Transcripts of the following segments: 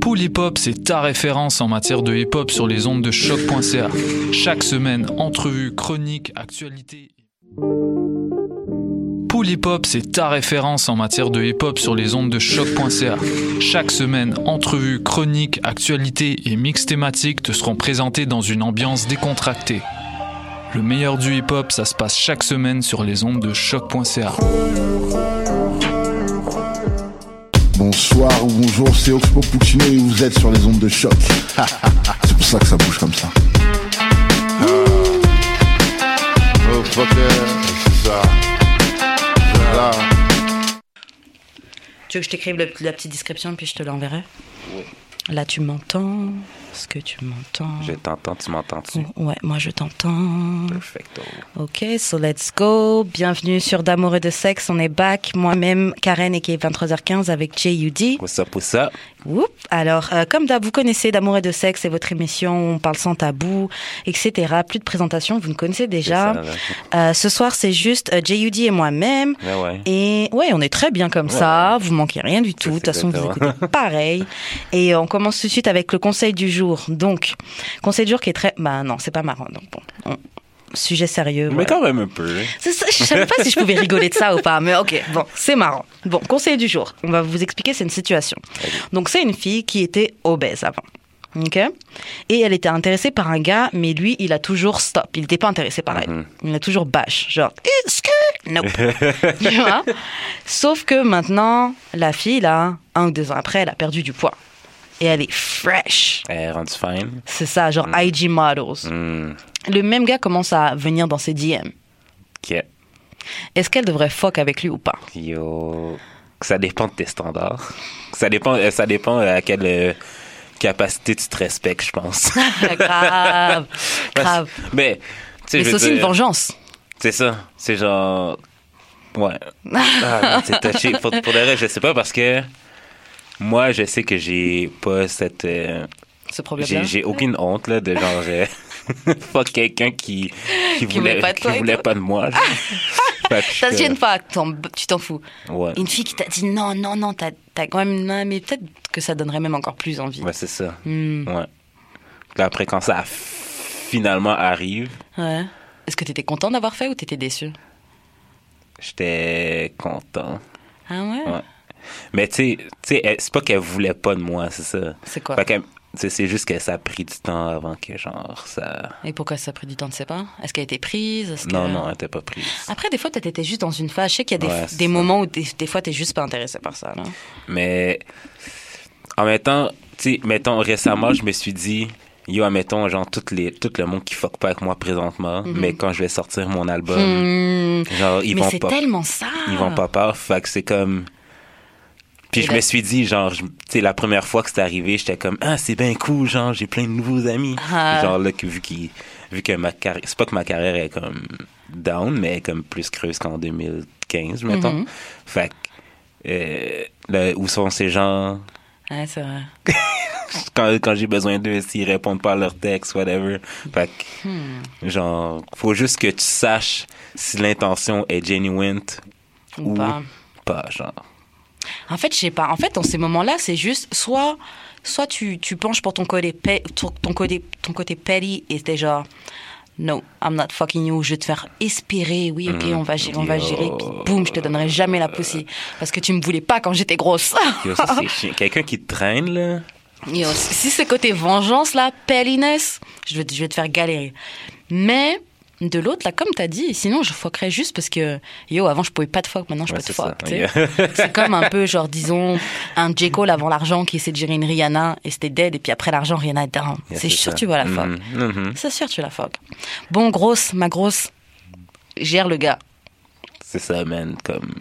Pool c'est ta référence en matière de hip hop sur les ondes de choc.ca. Chaque semaine, entrevues, chroniques, actualités. Pool Hip c'est ta référence en matière de hip hop sur les ondes de choc.ca. Chaque semaine, entrevues, chroniques, actualités et mix thématiques te seront présentés dans une ambiance décontractée. Le meilleur du hip hop, ça se passe chaque semaine sur les ondes de choc.ca. Bonsoir ou bonjour, c'est Oxpo Puccino et vous êtes sur les ondes de choc. c'est pour ça que ça bouge comme ça. Oh, ça. Tu veux que je t'écrive la petite description puis je te l'enverrai? Oui. Là, tu m'entends Est-ce que tu m'entends? Je t'entends, tu m'entends-tu? Ouais, moi je t'entends. Perfecto. Ok, so let's go. Bienvenue sur D'amour et de sexe. On est back. Moi-même, Karen, et qui est 23h15 avec JUD. What's up, what's up? Whoop. Alors, euh, comme d'hab, vous connaissez D'amour et de sexe, c'est votre émission. On parle sans tabou, etc. Plus de présentation, vous nous connaissez déjà. Ça. Euh, ce soir, c'est juste euh, JUD et moi-même. Ouais. Et ouais, on est très bien comme ça. Vous manquez rien du tout. De toute façon, vous écoutez pareil. Et on commence tout de suite avec le conseil du jour. Donc, conseil du jour qui est très. Bah non, c'est pas marrant. Donc bon, on- sujet sérieux. Mais voilà. quand même un peu. hein. Ça, je savais pas si je pouvais rigoler de ça ou pas, mais ok, bon, c'est marrant. Bon, conseil du jour, on va vous expliquer, c'est une situation. Donc, c'est une fille qui était obèse avant. Ok? Et elle était intéressée par un gars, mais lui, il a toujours stop. Il n'était pas intéressé par elle. Il a toujours bâche. Genre, est-ce que. Nope. tu vois? Sauf que maintenant, la fille, là, un ou deux ans après, elle a perdu du poids. Et elle est fresh. Elle est rendue fine. C'est ça, genre IG models. Hmm. Le même gars commence à venir dans ses DM. Ok. Est-ce qu'elle devrait fuck avec lui ou pas? Yo. Ça dépend de tes standards. Ça dépend, euh, ça dépend à quelle euh, capacité tu te respectes, je pense. grave, grave. Mais, c'est aussi une vengeance. C'est ça. C'est genre. Ouais. Ah, c'est touché. Pour, pour de vrai, je sais pas parce que moi, je sais que j'ai pas cette. euh, Ce problème-là? j'ai, aucune honte, là, de genre. euh, fuck quelqu'un qui, qui, Qui voulait pas de qui voulait pas de moi. Ça se gêne pas, tu t'en fous. Ouais. Une fille qui t'a dit non, non, non, t'as quand même. non, mais peut-être que ça donnerait même encore plus envie. Ouais, c'est ça. Hmm, Ouais. Après, quand ça finalement arrive, ouais. Est-ce que t'étais content d'avoir fait ou t'étais déçu? J'étais content. Ah ouais, Ouais. Mais tu sais, tu c'est pas qu'elle voulait pas de moi, c'est ça. C'est quoi? Tu c'est juste que ça a pris du temps avant que, genre, ça... Et pourquoi ça a pris du temps, tu sais pas Est-ce qu'elle était prise? Est-ce que- Non, non, elle était pas prise. Après, des fois, peut-être t'étais juste dans une phase. Je sais qu'il y a des, Ouais, c'est des moments où des, des fois t'es juste pas intéressé par ça. Là. Mais en même temps, tu sais, mettons, récemment, je me suis dit, yo, admettons, genre, tout, les, tout le monde qui fuck pas avec moi présentement, mais quand je vais sortir mon album, Hmm, genre, ils mais vont c'est pas... tellement ça. Ils vont pas peur, fait que c'est comme... Puis je me suis dit, genre, tu sais, la première fois que c'est arrivé, j'étais comme, ah, c'est bien cool, genre, j'ai plein de nouveaux amis. Ah. Genre, là, vu, qu'il- vu que ma carrière, c'est pas que ma carrière est comme down, mais elle est comme plus creuse qu'en 2015, mettons. Mhm. Fait que, euh, là, où sont ces gens? Ouais, c'est vrai. quand, quand j'ai besoin d'eux, s'ils répondent pas à leurs textes, whatever. Fait que, Hmm. genre, faut juste que tu saches si l'intention est genuine Ou ou pas. pas, genre. En fait, je sais pas. En fait, dans ces moments-là, c'est juste soit, soit tu, tu penches pour ton côté, ton, ton côté, ton côté petty et t'es genre, no, I'm not fucking you. Je vais te faire espérer. Oui, ok, on va gérer, on va gérer. Puis boum, je te donnerai jamais la pussy parce que tu me voulais pas quand j'étais grosse. Quelqu'un qui traîne, là? Yo, si c'est côté vengeance là, pettiness, je vais, je vais te faire galérer. Mais de l'autre là, comme t'as dit, sinon je fuckerais juste parce que yo, avant je pouvais pas te fuck, maintenant je Ouais, peux te sais. C'est comme un peu, genre, disons, un J. Cole avant l'argent qui essaie de gérer une Rihanna et c'était dead, et puis après l'argent, Rihanna est down. Yeah, c'est sûr ça. tu vas la fuck. Mhm, mhm. C'est sûr tu la fuck. Bon, grosse, ma grosse, gère le gars. C'est ça, man. Comme.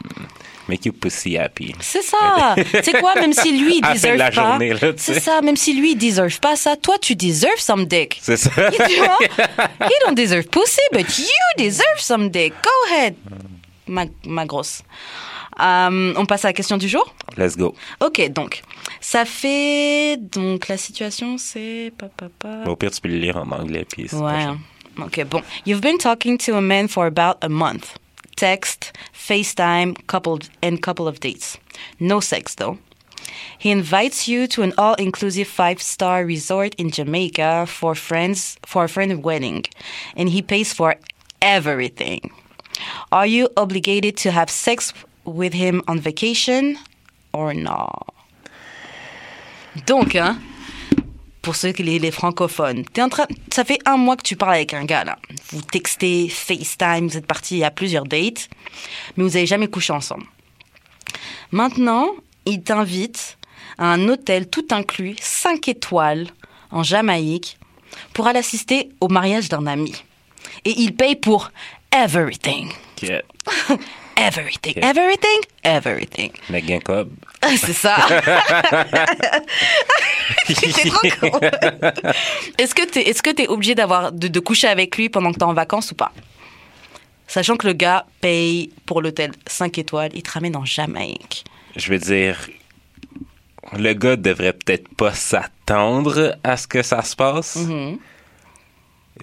Make you pussy happy. C'est ça. sais quoi, même si lui, il À la deserve pas? C'est ça, même si lui, il deserve pas ça, toi, tu deserves some dick. C'est ça. tu vois? He don't deserve pussy, but you deserve some dick. Go ahead, ma, ma grosse. Euh, on passe à la question du jour? Let's go. Ok, donc, ça fait... Donc, la situation, c'est... Au pire, tu peux le lire en anglais, puis c'est pas Ouais. Ok, bon. You've been talking to a man for about a month. Text, FaceTime, couple, and couple of dates. No sex, though. He invites you to an all-inclusive five-star resort in Jamaica for friends for a friend wedding, and he pays for everything. Are you obligated to have sex with him on vacation or not? Donc, hein, pour ceux qui les, les francophones, t'es en train, ça fait un mois que tu parles avec un gars là. Vous textez, FaceTime, vous êtes partis à plusieurs dates, mais vous n'avez jamais couché ensemble. Maintenant, il t'invite à un hôtel tout inclus, 5 étoiles, en Jamaïque, pour aller assister au mariage d'un ami. Et il paye pour everything. Ok. Everything. Everything. Everything. Mais gain cob. Ah, C'est ça. T'es trop con. Est-ce que t'es est-ce que t'es obligé d'avoir de, de coucher avec lui pendant que t'es en vacances ou pas? Sachant que le gars paye pour l'hôtel 5 étoiles, il te ramène en Jamaïque. Je veux dire, le gars devrait peut-être pas s'attendre à ce que ça se passe, Mhm.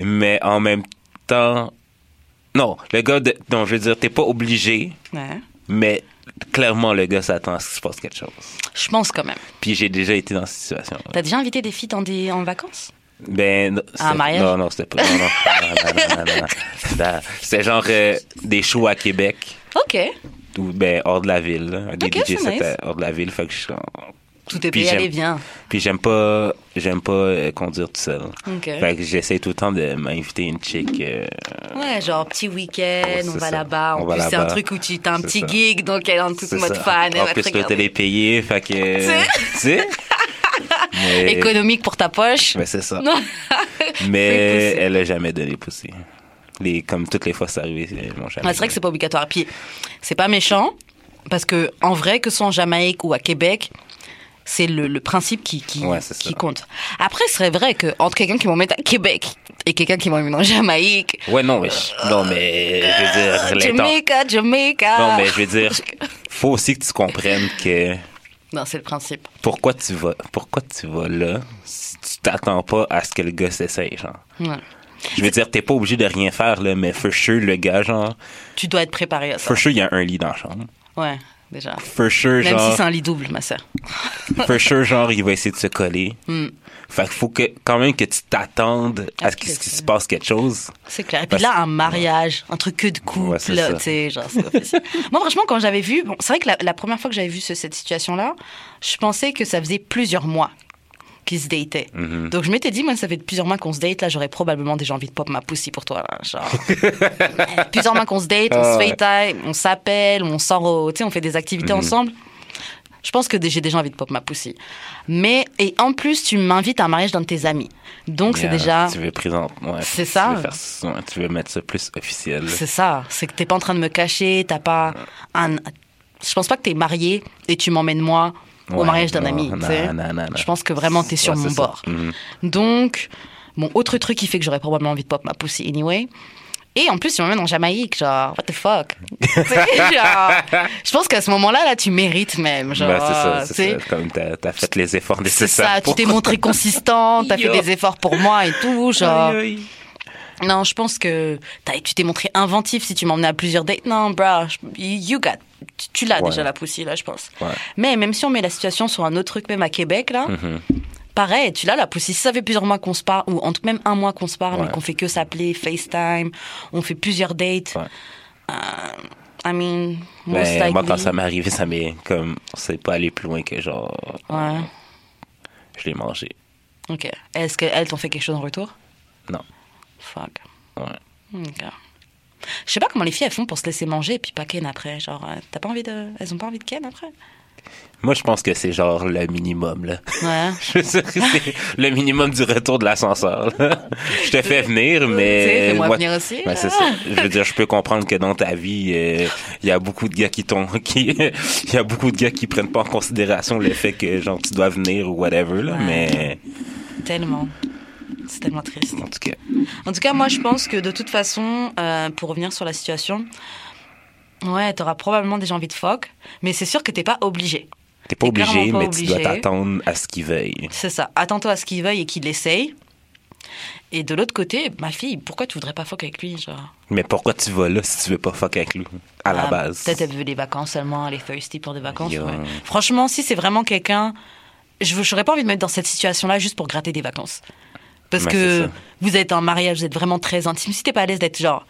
mais en même temps, non, le gars, de... non, je veux dire, t'es pas obligé, Ouais. mais clairement le gars s'attend à ce qu'il se passe quelque chose. Je pense quand même. Puis j'ai déjà été dans cette situation. T'as déjà invité des filles dans des, en vacances? Ben, non, Ah, un mariage? Non, non, c'était pas. Non, non. C'était- genre euh, des shows à Québec, Ok. ou ben hors de la ville. là. Des DJ c'était nice. hors de la ville, fait que je Tout est payé, allez, viens. Puis j'aime pas, j'aime pas euh, conduire tout seul. Ok. Fait que j'essaie tout le temps de m'inviter une chick. euh, Ouais, genre petit week-end, on va là-bas. En plus, c'est un truc où tu as un petit ça. gig, donc elle est en toute mode ça. fan. En plus, te l'hôtel regarder. est payé, fait que. Tu sais? Mais- Économique pour ta poche. Ben, c'est ça. Mais elle a jamais donné poussé. Les, comme toutes les fois c'est arrivé, jamais. C'est vrai que c'est pas obligatoire. Puis, c'est pas méchant, parce que en vrai, que ce soit en Jamaïque ou à Québec, c'est le, le principe qui, qui, Ouais, qui compte. Après, ce serait vrai que entre quelqu'un qui m'emmène à Québec et quelqu'un qui m'emmène en Jamaïque, Ouais, non, mais, je- non, mais je veux dire, l'inten- Jamaica, Jamaica. Non, mais je veux dire, faut aussi que tu comprennes que Non, c'est le principe. pourquoi tu vas, pourquoi tu vas là si tu t'attends pas à ce que le gars s'essaye, genre? Ouais. Je veux dire, t'es pas obligé de rien faire, là, mais for sure, le gars, genre, Tu dois être préparé à ça. for sure, il y a un lit dans la chambre. Ouais, déjà. For sure, Même genre, si c'est un lit double, ma sœur. for sure, genre, il va essayer de se coller. Hmm. Fait qu'il faut que, quand même que tu t'attendes à ce qu'il se passe quelque chose. C'est clair. Et puis Parce- là, un mariage, un truc que de couple, Ouais, tu sais, genre, c'est officiel. Moi, franchement, quand j'avais vu, bon, c'est vrai que la, la première fois que j'avais vu ce- cette situation-là, je pensais que ça faisait plusieurs mois qu'ils se dataient. Mhm. Donc je m'étais dit, moi, ça fait plusieurs mois qu'on se date, là, j'aurais probablement déjà envie de pop ma pussy pour toi, là, genre. plusieurs mois qu'on se date, on Ah se. FaceTime, on s'appelle, on sort, au- tu sais, on fait des activités Mhm. ensemble. Je pense que j'ai déjà envie de pop ma pussy. Mais, et en plus, tu m'invites à un mariage d'un de tes amis. Donc c'est déjà... Tu veux présenter. Ouais, C'est ça. veux faire- ouais, tu veux mettre ça plus officiel. C'est ça, c'est que t'es pas en train de me cacher, t'as pas un. Je pense pas que t'es marié et tu m'emmènes moi au mariage d'un ami. Je pense que vraiment t'es sur Ouais, mon c'est bord. Mhm. Donc, bon, autre truc qui fait que j'aurais probablement envie de pop ma pussy anyway. Et en plus, tu m'emmènes en Jamaïque, genre, what the fuck? Genre, je pense qu'à ce moment-là, là, tu mérites même. Genre, Ben, c'est ça, c'est. Comme t'as as fait les efforts C'est nécessaires. ça, tu t'es montré consistant, t'as fait des efforts pour moi et tout, genre. Aïe, aïe. Non, je pense que tu t'es montré inventif si tu m'emmenais à plusieurs dates. Non, bro, you got. Tu, tu l'as Ouais. déjà la poussie, là, je pense. Ouais. Mais même si on met la situation sur un autre truc, même à Québec, là, Mhm. pareil, tu l'as la poussie. Si ça fait plusieurs mois qu'on se parle, ou en tout même un mois qu'on se parle, Ouais. mais qu'on fait que s'appeler, FaceTime, on fait plusieurs dates. Euh, I mean, most Ben, moi, quand ça m'est arrivé, ça m'est comme. C'est pas aller plus loin que genre. Ouais, Je l'ai mangé. ok. Est-ce qu'elles t'ont fait quelque chose en retour? Fuck. Ouais. Ok. Je sais pas comment les filles elles font pour se laisser manger et puis pas ken après. Genre, euh, t'as pas envie de. Elles ont pas envie de ken après? Moi, je pense que c'est genre le minimum, là. Ouais. Je veux dire, c'est le minimum du retour de l'ascenseur. Je te fais venir, sais, mais. fais-moi moi- venir aussi. Ben, c'est ça. Je veux dire, je peux comprendre que dans ta vie, euh, il y a beaucoup de gars qui t'ont, qui, il y a beaucoup de gars qui prennent pas en considération le fait que, genre, tu dois venir ou whatever, là, Ouais. mais, Tellement. C'est tellement triste. en tout cas. En tout cas, moi, je pense que de toute façon, euh, pour revenir sur la situation, ouais, t'auras probablement déjà envie de fuck, mais c'est sûr que t'es pas obligé. T'es pas obligé, pas mais tu dois t'attendre à ce qu'ils veuillent. C'est ça. Attends-toi à ce qu'il veuille et qu'il essaye. Et de l'autre côté, ma fille, pourquoi tu voudrais pas fuck avec lui genre? Mais pourquoi tu vas là si tu veux pas fuck avec lui à la Ah, base? Peut-être elle veut des vacances seulement, elle est thirsty pour des vacances. Ouais. Franchement, si c'est vraiment quelqu'un, je n'aurais pas envie de me mettre dans cette situation-là juste pour gratter des vacances. Parce que vous êtes en mariage, vous êtes vraiment très intime. Si t'es pas à l'aise d'être genre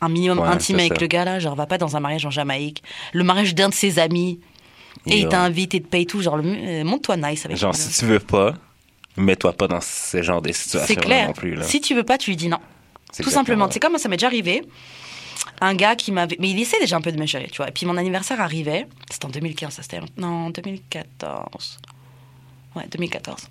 un minimum Ouais, intime avec ça. le gars là, genre va pas dans un mariage en Jamaïque, le mariage d'un de ses amis, et il t'invite et te paye tout, genre euh, montre-toi nice avec Genre, si tu veux pas, mets-toi pas dans ce genre de situation C'est clair. non plus. Là. Si tu veux pas, tu lui dis non. Tout simplement. C'est comme ça m'est déjà arrivé. Un gars qui m'avait. Mais il essaie déjà un peu de me gérer, tu vois. Et puis mon anniversaire arrivait. C'était en 2015, ça c'était. Non, 2014. Ouais, 2014.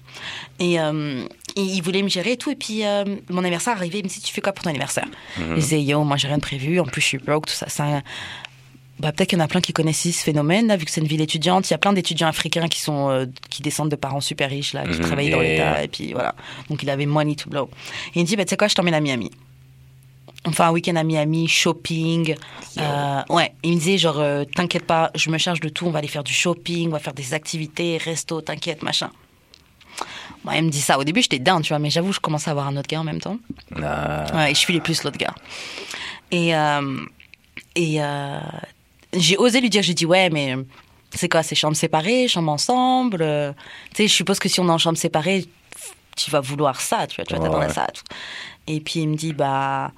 Et euh, il il voulait me gérer et tout. Et puis euh, mon anniversaire arrivait. Il me dit Tu fais quoi pour ton anniversaire? Mhm. Je disais Yo, moi j'ai rien de prévu. En plus, je suis broke, tout ça. ça bah, peut-être qu'il y en a plein qui connaissent ce phénomène, là, vu que c'est une ville étudiante. Il y a plein d'étudiants africains qui sont euh, qui descendent de parents super riches, là, qui Mhm, travaillent dans l'État. Et puis voilà. Donc il avait money to blow. Et il me dit, bah, tu sais quoi, je t'emmène à Miami. Enfin, un week-end à Miami, shopping. Euh, ouais, il me disait, genre, euh, t'inquiète pas, je me charge de tout, on va aller faire du shopping, on va faire des activités, resto, t'inquiète, machin. Moi, il me dit ça. Au début, j'étais down, tu vois, mais j'avoue, je commençais à avoir un autre gars en même temps. Ah, Ouais, et je filais plus l'autre gars. Et, euh, et j'ai osé lui dire, j'ai dit, ouais, mais c'est quoi, c'est chambre séparée, chambre ensemble Tu sais, je suppose que si on est en chambre séparée, tu vas vouloir ça, tu vois, tu vas Ouais, t'attendre à ouais. ça. tout. Et puis il me dit, bah.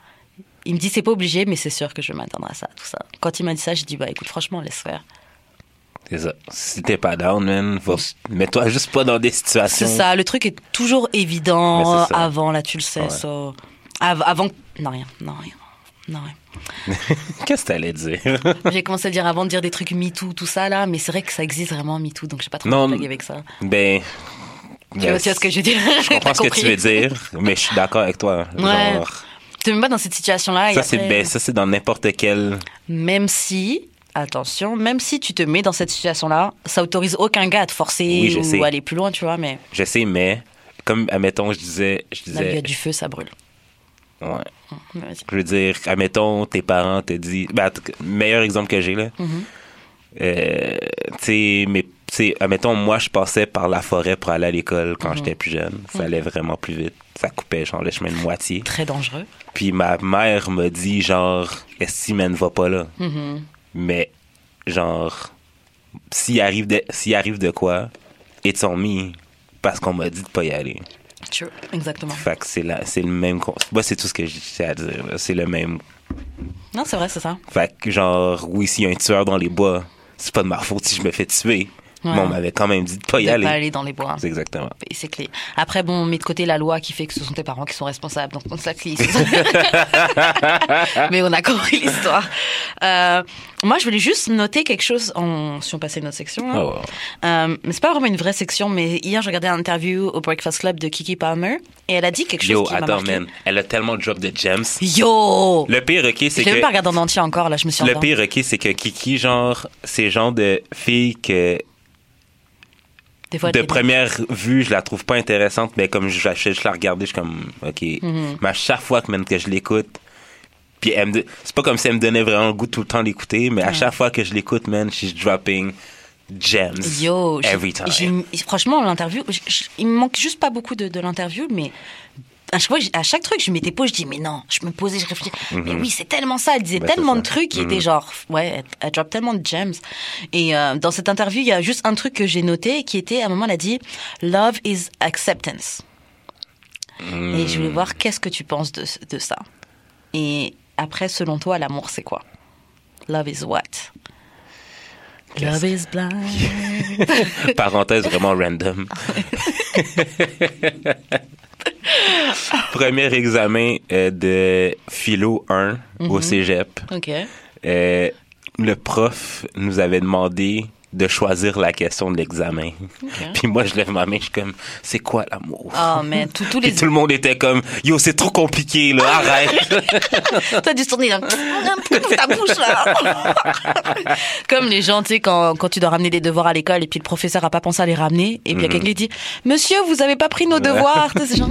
Il me dit, c'est pas obligé, mais c'est sûr que je vais m'attendre à ça, tout ça. Quand il m'a dit ça, j'ai dit, bah écoute, franchement, laisse faire. c'est ça. Si t'es pas down, man, mets-toi juste pas dans des situations. C'est ça, le truc est toujours évident avant, là, tu le sais, Ouais. ça. Av- avant. Non, rien, non, rien. Non, rien. Qu'est-ce que t'allais dire? J'ai commencé à dire avant de dire des trucs MeToo, tout ça là, mais c'est vrai que ça existe vraiment MeToo, donc j'ai pas trop Non, de avec ça. Ben. Tu vois, ce que je veux dire? Je comprends ce que tu veux dire, mais je suis d'accord avec toi. Ouais. Genre, te mets pas dans cette situation-là. ça, c'est après- ben, ça, c'est dans n'importe quel. Même si, attention, même si tu te mets dans cette situation-là, ça autorise aucun gars à te forcer Oui, je ou sais. aller plus loin, tu vois, mais Je sais, mais comme, admettons, je disais. Je là, il y disais a du feu, ça brûle. ouais. Vas-y. Je veux dire, admettons, tes parents te disent. Ben, meilleur exemple que j'ai, là. Mhm. Euh, tu sais, mais, tu sais, admettons, moi, je passais par la forêt pour aller à l'école Mhm. quand j'étais plus jeune. Ça allait vraiment plus vite. Ça coupait, genre, le chemin de moitié. Très dangereux. Puis ma mère m'a dit, genre, est-ce ne va pas là? Mhm. Mais, genre, s'il arrive, de, s'il arrive de quoi, it's on me. Parce qu'on m'a dit de pas y aller. True. Exactement. Fait que c'est, la, c'est le même. Moi, c'est tout ce que j'ai à dire. là. C'est le même. Non, c'est vrai, c'est ça. Fait que, genre, oui, s'il y a un tueur dans les bois, c'est pas de ma faute si je me fais tuer. Ouais. Mais on m'avait quand même dit de pas y de aller. pas aller dans les bois. C'est exactement. Et C'est clé. Après, bon, on met de côté la loi qui fait que ce sont tes parents qui sont responsables, donc on clé. Mais on a compris l'histoire. Euh, moi, je voulais juste noter quelque chose, en, si on passait une autre section. ouais. Euh, mais c'est pas vraiment une vraie section, mais hier, j'ai regardé un interview au Breakfast Club de Kiki Palmer et elle a dit quelque chose Yo, qui m'a marqué. man. Elle a tellement drop de gems. Yo! Le pire, ok, Je c'est l'ai même que. pas regardé en entier encore, là, je me suis Le pire, ok, c'est que Kiki, genre, c'est genre de fille que fois, de première vue, je la trouve pas intéressante, mais comme je, je, je la regardais, je suis comme, OK. Mhm. Mais à chaque fois que, je l'écoute, puis elle me do- c'est pas comme si elle me donnait vraiment le goût tout le temps d'écouter, mais à chaque fois que je l'écoute, man, she's dropping gems. Yo, every time. franchement, l'interview, il me manque juste pas beaucoup de, de l'interview, mais à chaque, fois, j- à chaque truc, je mettais pause, je dis, mais non, je me posais, je réfléchissais, mais oui, c'est tellement ça, elle disait Mhm. Ben, tellement de trucs qui Mhm. étaient genre, ouais, elle, elle drop tellement de gems. Et euh, dans cette interview, il y a juste un truc que j'ai noté qui était, à un moment, elle a dit, Love is acceptance. Et je voulais voir qu'est-ce que tu penses de, de ça? Et après, selon toi, l'amour, c'est quoi? Love is what? Love is blind. Parenthèse vraiment random. Premier examen euh, de philo 1 Mhm. au cégep. Ok. Euh, le prof nous avait demandé de choisir la question de l'examen. Puis moi, je lève ma main, je suis comme, c'est quoi l'amour? Oh, mais tous tous Puis les. tout le monde était comme, yo, c'est trop compliqué, là, arrête. T'as dû tourner là. Ouvre ta bouche là. Comme les gens, tu sais, quand, quand tu dois ramener des devoirs à l'école et puis le professeur a pas pensé à les ramener et puis il y a quelqu'un qui dit Monsieur, vous avez pas pris nos devoirs. C'est genre.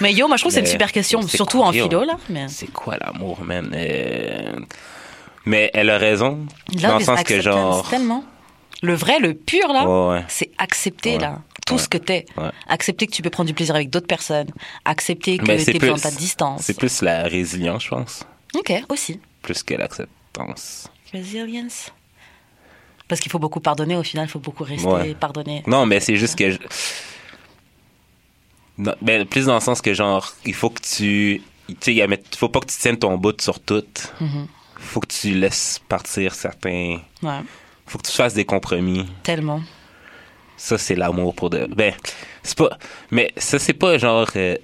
Mais yo, moi je trouve que c'est une super question, surtout quoi, en philo là. Mais... c'est quoi l'amour, man? Euh, Mais elle a raison, dans Love le is sens que genre, Tellement. Le vrai, le pur, là, ouais. c'est accepter, Ouais. là, tout Ouais. ce que t'es. Accepter que tu peux prendre du plaisir avec d'autres personnes. Accepter que Mais t'es plus dans ta distance. C'est plus la résilience, je pense, Ok, aussi. plus que l'acceptance. Resilience. Parce qu'il faut beaucoup pardonner, au final, il faut beaucoup rester pardonner. Non, mais c'est juste que. je- Non, ben, plus dans le sens que, genre, il faut que tu. Tu sais, il faut pas que tu tiennes ton bout sur tout. Mhm. Faut que tu laisses partir certains. Ouais, faut que tu fasses des compromis. tellement. Ça, c'est l'amour pour de. Ben, c'est pas. Mais ça, c'est pas genre. euh,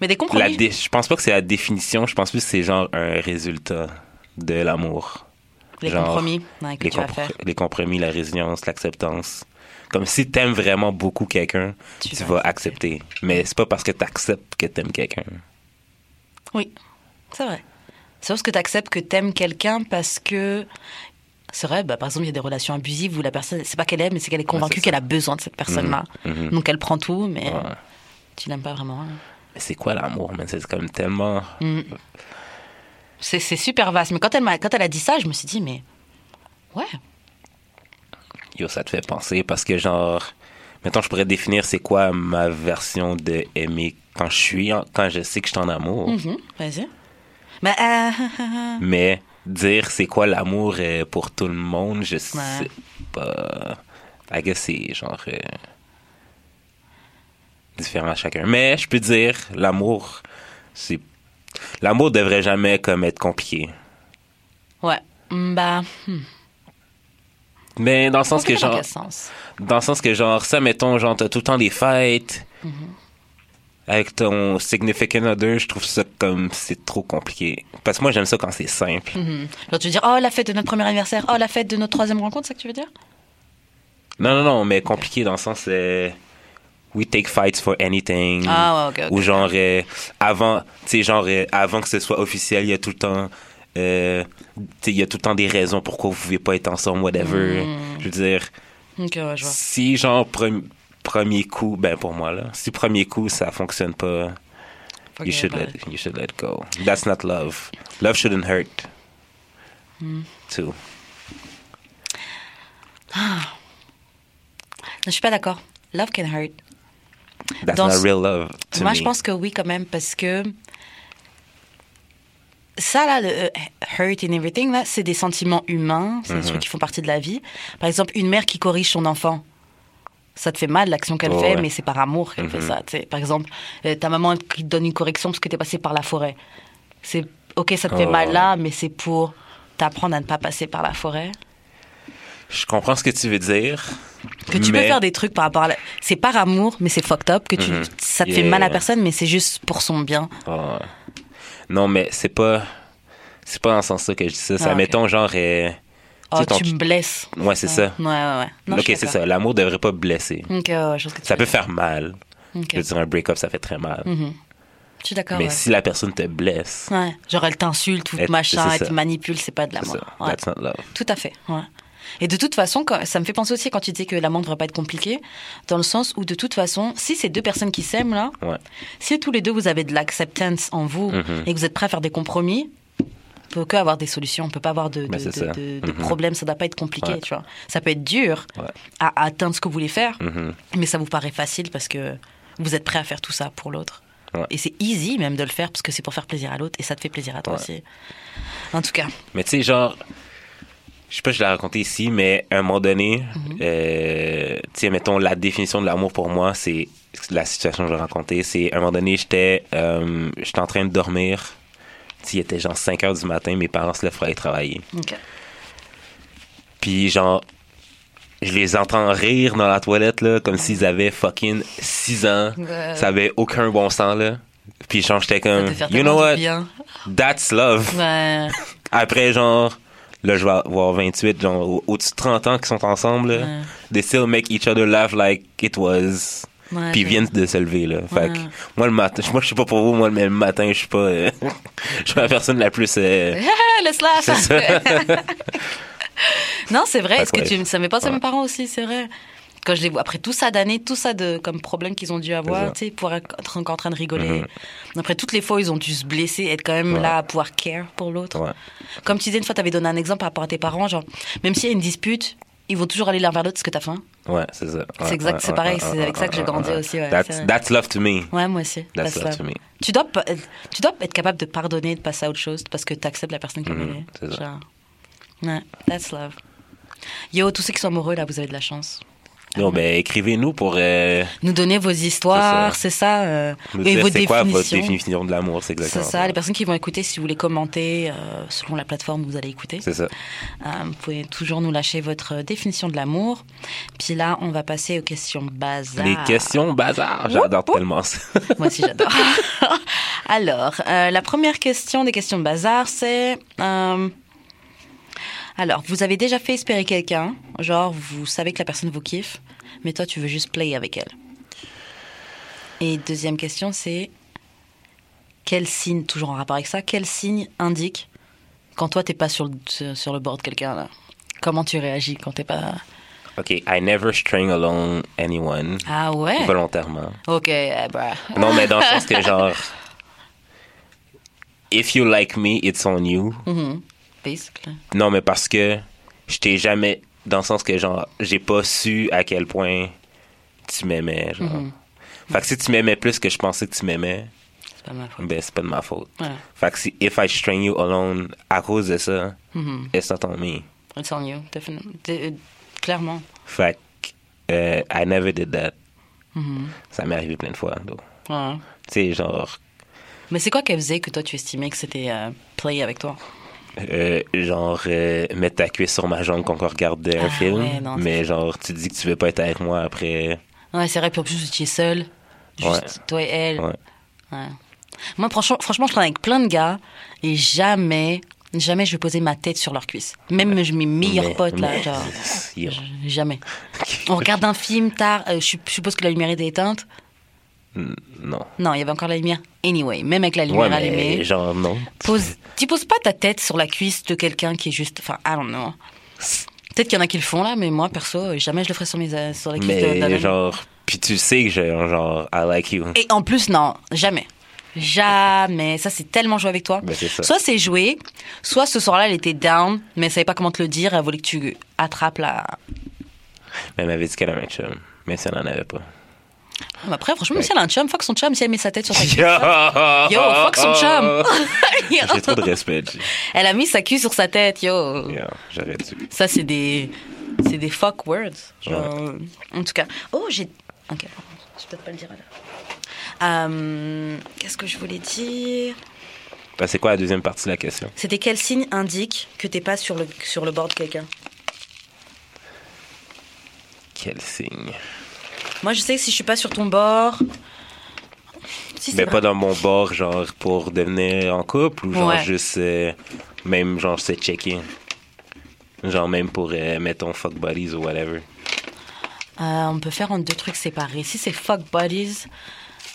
Mais des la compromis. dé- Je pense pas que c'est la définition. Je pense plus que c'est genre un résultat de l'amour. Les genre, compromis ouais, que Les, tu vas compr- faire. les compromis, la résilience, l'acceptance. Comme si t'aimes vraiment beaucoup quelqu'un, Tu tu, vas vas accepter. Mais c'est pas parce que t'acceptes que t'aimes quelqu'un. Oui, c'est vrai. C'est parce que tu acceptes que t'aimes quelqu'un parce que. C'est vrai, bah, par exemple, il y a des relations abusives où la personne, c'est pas qu'elle aime, mais c'est qu'elle est convaincue qu'elle a besoin de cette personne-là. Mhm. Donc elle prend tout, mais Ouais. tu l'aimes pas vraiment. hein. Mais c'est quoi l'amour? C'est comme tellement. C'est c'est super vaste. Mais quand elle, m'a- quand elle a dit ça, je me suis dit, mais. Ouais. Yo, ça te fait penser parce que, genre. Mettons, je pourrais définir c'est quoi ma version de aimer quand je suis, en- quand je sais que je suis en amour. Mhm, Vas-y. Bah, euh, Mais dire c'est quoi l'amour euh, pour tout le monde, je sais Ouais. pas. I guess c'est genre euh, différent à chacun. Mais je peux dire l'amour, c'est l'amour devrait jamais comme être compliqué. ouais. Mm, Bah, hmm. Mais dans le sens que genre, sens dans le sens que genre ça mettons genre t'as tout le temps des fêtes. Avec ton significant other, je trouve ça comme c'est trop compliqué. Parce que moi j'aime ça quand c'est simple. Mhm. Genre, tu veux dire, oh, la fête de notre premier anniversaire, oh, la fête de notre troisième rencontre, c'est ça que tu veux dire? Non, non, non, mais compliqué dans le sens. euh, we take fights for anything. Ah, ouais, ok, ok. Ou genre, euh, avant, tu sais, genre, euh, avant que ce soit officiel, il y a tout le temps. euh, il y a tout le temps des raisons pourquoi vous pouvez pas être ensemble, whatever. Mm. Je veux dire, Ok, ouais, je vois. si, genre, premier coup, ben pour moi, là, si premier coup, ça fonctionne pas, Forget you should, let, it. you should let go. That's not love. Love shouldn't hurt. Mm. Too. Non, je suis pas d'accord. Love can hurt. That's Dans not real love. to Moi, me. je pense que oui, quand même, parce que ça, là, le euh, hurt and everything, là, c'est des sentiments humains, c'est des Mhm. trucs qui font partie de la vie. Par exemple, une mère qui corrige son enfant. Ça te fait mal l'action qu'elle Oh, fait, ouais. mais c'est par amour qu'elle fait Mhm. ça. tu sais. Par exemple, euh, ta maman qui te donne une correction parce que t'es passé par la forêt. C'est ok, ça te fait Oh, mal ouais. là, mais c'est pour t'apprendre à ne pas passer par la forêt. Je comprends ce que tu veux dire. Que tu mais- peux faire des trucs par rapport à la... C'est par amour, mais c'est fucked up. Que tu... Mhm. ça te Yeah. fait mal à personne, mais c'est juste pour son bien. Ah. Non, mais c'est pas. C'est pas dans ce sens-là que je dis ça. Ça, Ah, ok. mettons, genre. euh, Oh, tu me blesses. Ouais, c'est ça. Ouais, ouais, ouais. Non, ok, c'est ça. L'amour devrait pas blesser. Ok, ouais, ce que tu Ça peut faire mal. Ok. Je veux dire, un break-up, ça fait très mal. Mhm. Je suis d'accord. Mais ouais. si la personne te blesse, Ouais. Genre, elle t'insulte ou Elle- machin, elle te manipule, c'est pas de l'amour. Ouais. That's not love. Tout à fait. Ouais. Et de toute façon, ça me fait penser aussi quand tu disais que l'amour ne devrait pas être compliqué, dans le sens où de toute façon, si c'est deux personnes qui s'aiment là, Ouais. si tous les deux vous avez de l'acceptance en vous Mhm. et que vous êtes prêts à faire des compromis, peut que avoir des solutions, on peut pas avoir de, de, ça. de- Mhm. problèmes, ça doit pas être compliqué, Ouais. tu vois. Ça peut être dur Ouais. à, à atteindre ce que vous voulez faire, Mhm. mais ça vous paraît facile parce que vous êtes prêt à faire tout ça pour l'autre. Ouais. Et c'est easy même de le faire parce que c'est pour faire plaisir à l'autre et ça te fait plaisir à toi aussi. En tout cas, Mais tu sais, genre, je sais pas si je l'ai raconté ici, mais à un moment donné, Mhm. euh, tu sais, mettons, la définition de l'amour pour moi, c'est la situation que je vais raconter. C'est à un moment donné, j'étais euh, j'étais en train de dormir. Il était genre 5 heures du matin, mes parents se lèvent pour aller travailler. Puis genre, je les entends rire dans la toilette, là, comme s'ils avaient fucking 6 ans. Ouais. Ça avait aucun bon sens, là. Puis genre, j'étais comme, you know what, bien. that's love. Ouais. Après, genre, là, je vais avoir 28, genre, au- au-dessus de 30 ans qui sont ensemble, là. Ouais. They still make each other laugh like it was. Puis ils viennent de se lever, là. Fait que, moi, le matin, moi, je sais pas pour vous, moi, mais le matin, je suis pas, euh, je suis la personne la plus, euh, c'est ça. non, c'est vrai. Est-ce que tu ça me passe à Ouais. mes parents aussi, c'est vrai. Quand je les vois, après tout ça d'années, tout ça de comme problème qu'ils ont dû avoir, ça. tu sais, pour être encore en train de rigoler. Mhm. Après toutes les fois, ils ont dû se blesser, être quand même Ouais. là à pouvoir care pour l'autre. Ouais. Comme tu disais une fois, tu avais donné un exemple par rapport à tes parents, genre même s'il y a une dispute, ils vont toujours aller l'un vers l'autre parce que t'as faim. Ouais, c'est ça. C'est Ouais, exact, ouais, c'est pareil, ouais, c'est avec ça que j'ai grandi aussi, ouais, That's, c'est that's love to me. Ouais, moi aussi. That's love love. to me. Tu dois, tu dois être capable de pardonner, de passer à autre chose parce que tu acceptes la personne comme elle est. c'est ça. Genre, Ouais, that's love. Yo, tous ceux qui sont amoureux, là, vous avez de la chance. Non, ben, écrivez-nous pour euh, Nous donner vos histoires, C'est c'est ça. euh, et vos c'est quoi votre définitions. définition de l'amour, c'est C'est exactement ça, les personnes qui vont écouter, si vous voulez commenter euh, selon la plateforme où vous allez écouter, C'est ça. euh, vous pouvez toujours nous lâcher votre définition de l'amour. Puis là, on va passer aux questions bazar. Les questions bazar, j'adore tellement ça. Moi aussi, j'adore. Alors, euh, la première question des questions bazar, c'est... alors, vous avez déjà fait espérer quelqu'un, genre vous savez que la personne vous kiffe, mais toi tu veux juste play avec elle. Et deuxième question, c'est quel signe, toujours en rapport avec ça, quel signe indique quand toi t'es pas sur le, sur- le bord de quelqu'un là? Comment tu réagis quand t'es pas... OK, I never string along anyone Ah ouais? volontairement. Ok, eh ben, Non, mais dans le sens que genre, if you like me, it's on you. mhm, basically. Non, mais parce que je t'ai jamais, dans le sens que genre, j'ai pas su à quel point tu m'aimais, genre. Mhm. Fait que si tu m'aimais plus que je pensais que tu m'aimais, C'est pas ma faute. ben c'est pas de ma faute. Ouais. Fait que si, if I string you alone à cause de ça, Mhm. it's not on me. It's on you, definitely. De- euh, clairement. Fait que, euh, I never did that. Mhm. Ça m'est arrivé plein de fois, donc. Ouais. Tu sais, genre, Mais c'est quoi qu'elle faisait que toi tu estimais que c'était euh, play avec toi? Euh, genre euh, mettre ta cuisse sur ma jambe quand on regarde un Ah, film, ouais, non, c'est mais genre, tu dis que tu veux pas être avec moi après. Ouais, c'est vrai, puis en plus tu es seule. Juste Ouais. toi et elle. Ouais. Ouais. Moi, franchement, franchement, je traîne avec plein de gars et jamais, jamais je vais poser ma tête sur leur cuisse. Même mes meilleurs Mais- potes, là, genre. Jamais. On regarde un film tard, euh, je, je suppose que la lumière était éteinte. Non. Non, il y avait encore la lumière. Anyway, même avec la lumière Ouais, mais allumée. genre, non. Pose, tu poses pas ta tête sur la cuisse de quelqu'un qui est juste. Enfin, I don't know. Peut-être qu'il y en a qui le font là, mais moi, perso, jamais je le ferais sur, mes, sur la cuisse de- Mais genre, puis tu sais que je- genre, I like you. Et en plus, non, jamais. Jamais. Ça, c'est tellement joué avec toi. Ben, ça. Soit c'est joué, soit ce soir-là, elle était down, mais elle savait pas comment te le dire, elle voulait que tu attrapes la. Mais elle m'avait dit qu'elle avait un chum, mais ça n'en avait pas. Mais Après, franchement, si elle a un chum, fuck son chum, si elle met sa tête sur ta cuisse. Yo, fuck son chum. J'ai trop de respect. Elle a mis sa cuisse sur sa tête, yo. Yo, j'arrête. Ça, c'est des. C'est des fuck words. Genre, En tout cas. Oh, j'ai. Ok, je vais peut-être pas le dire à l'heure. Euh, Qu'est-ce que je voulais dire? Ben, c'est quoi la deuxième partie de la question? C'était quel signe indique que t'es pas sur le, sur le bord de quelqu'un? Quel signe? Moi, je sais que si je suis pas sur ton bord. Si, Mais vrai. pas dans mon bord, genre, pour devenir en couple ou genre Ouais. juste, euh, même genre, se checker. Genre, même pour, euh, mettons, fuck buddies ou whatever. Euh, on peut faire en deux trucs séparés. Si c'est fuck buddies.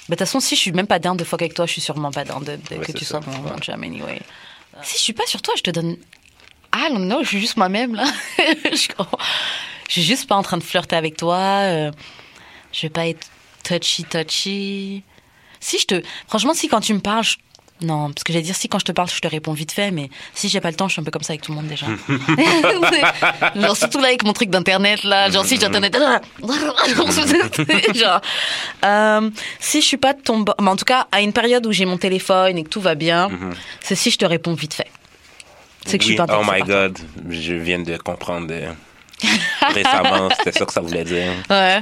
De toute façon, si je suis même pas down de fuck avec toi, je suis sûrement pas down de, de- Ouais, que tu ça. sois mon, mon chum anyway. Si je suis pas sur toi, je te donne. I don't know, je suis juste moi-même là. je, je suis juste pas en train de flirter avec toi. euh, je vais pas être touchy touchy. Si je te, franchement, si quand tu me parles, je- non, parce que j'allais dire si quand je te parle, je te réponds vite fait, mais si j'ai pas le temps, je suis un peu comme ça avec tout le monde déjà. genre surtout là avec mon truc d'internet là, genre si j'ai internet, genre euh, si je suis pas de ton, bo- mais en tout cas à une période où j'ai mon téléphone et que tout va bien, c'est si je te réponds vite fait. C'est que je suis Oui, pas Oh my god, je viens de comprendre euh, récemment, c'était ça que ça voulait dire. Ouais.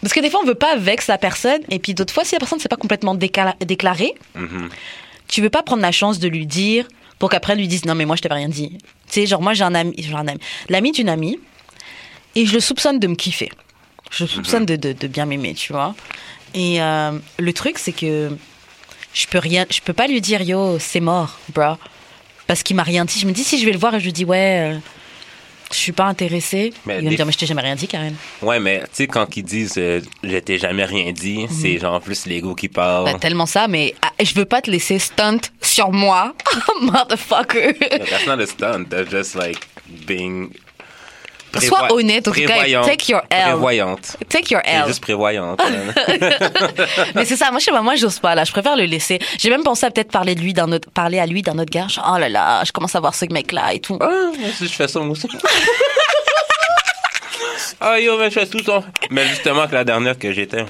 Parce que des fois, on veut pas vex la personne, et puis d'autres fois, si la personne ne s'est pas complètement décala- déclarée, Mhm. tu veux pas prendre la chance de lui dire pour qu'après elle lui dise non mais moi je t'avais rien dit. Tu sais, genre moi j'ai un ami, j'ai un ami, l'ami d'une amie, et je le soupçonne de me kiffer. Je le soupçonne de, de, de bien m'aimer, tu vois. Et euh, le truc c'est que je peux rien, je peux pas lui dire yo c'est mort, bro, parce qu'il m'a rien dit. Je me dis si je vais le voir et je lui dis ouais. Je suis pas intéressée. Mais il va me dire, mais je t'ai jamais rien dit, Karen. Ouais, mais tu sais, quand ils disent euh, je t'ai jamais rien dit, c'est genre plus l'ego qui parle. Bah, tellement ça, mais ah, je veux pas te laisser stunt sur moi, motherfucker. That's not a stunt, that's just like being. Sois honnête, en tout cas, prévoyante. take your L. Prévoyante. Take your L. juste prévoyante. Mais c'est ça, moi je sais pas, moi j'ose pas là, je préfère le laisser. J'ai même pensé à peut-être parler de lui d'un autre, parler à lui d'un autre gars. Genre, oh là là, je commence à voir ce mec là et tout. ah, je fais ça, moi aussi. Ah yo, mais je fais tout temps. Mais justement, que la dernière que j'étais.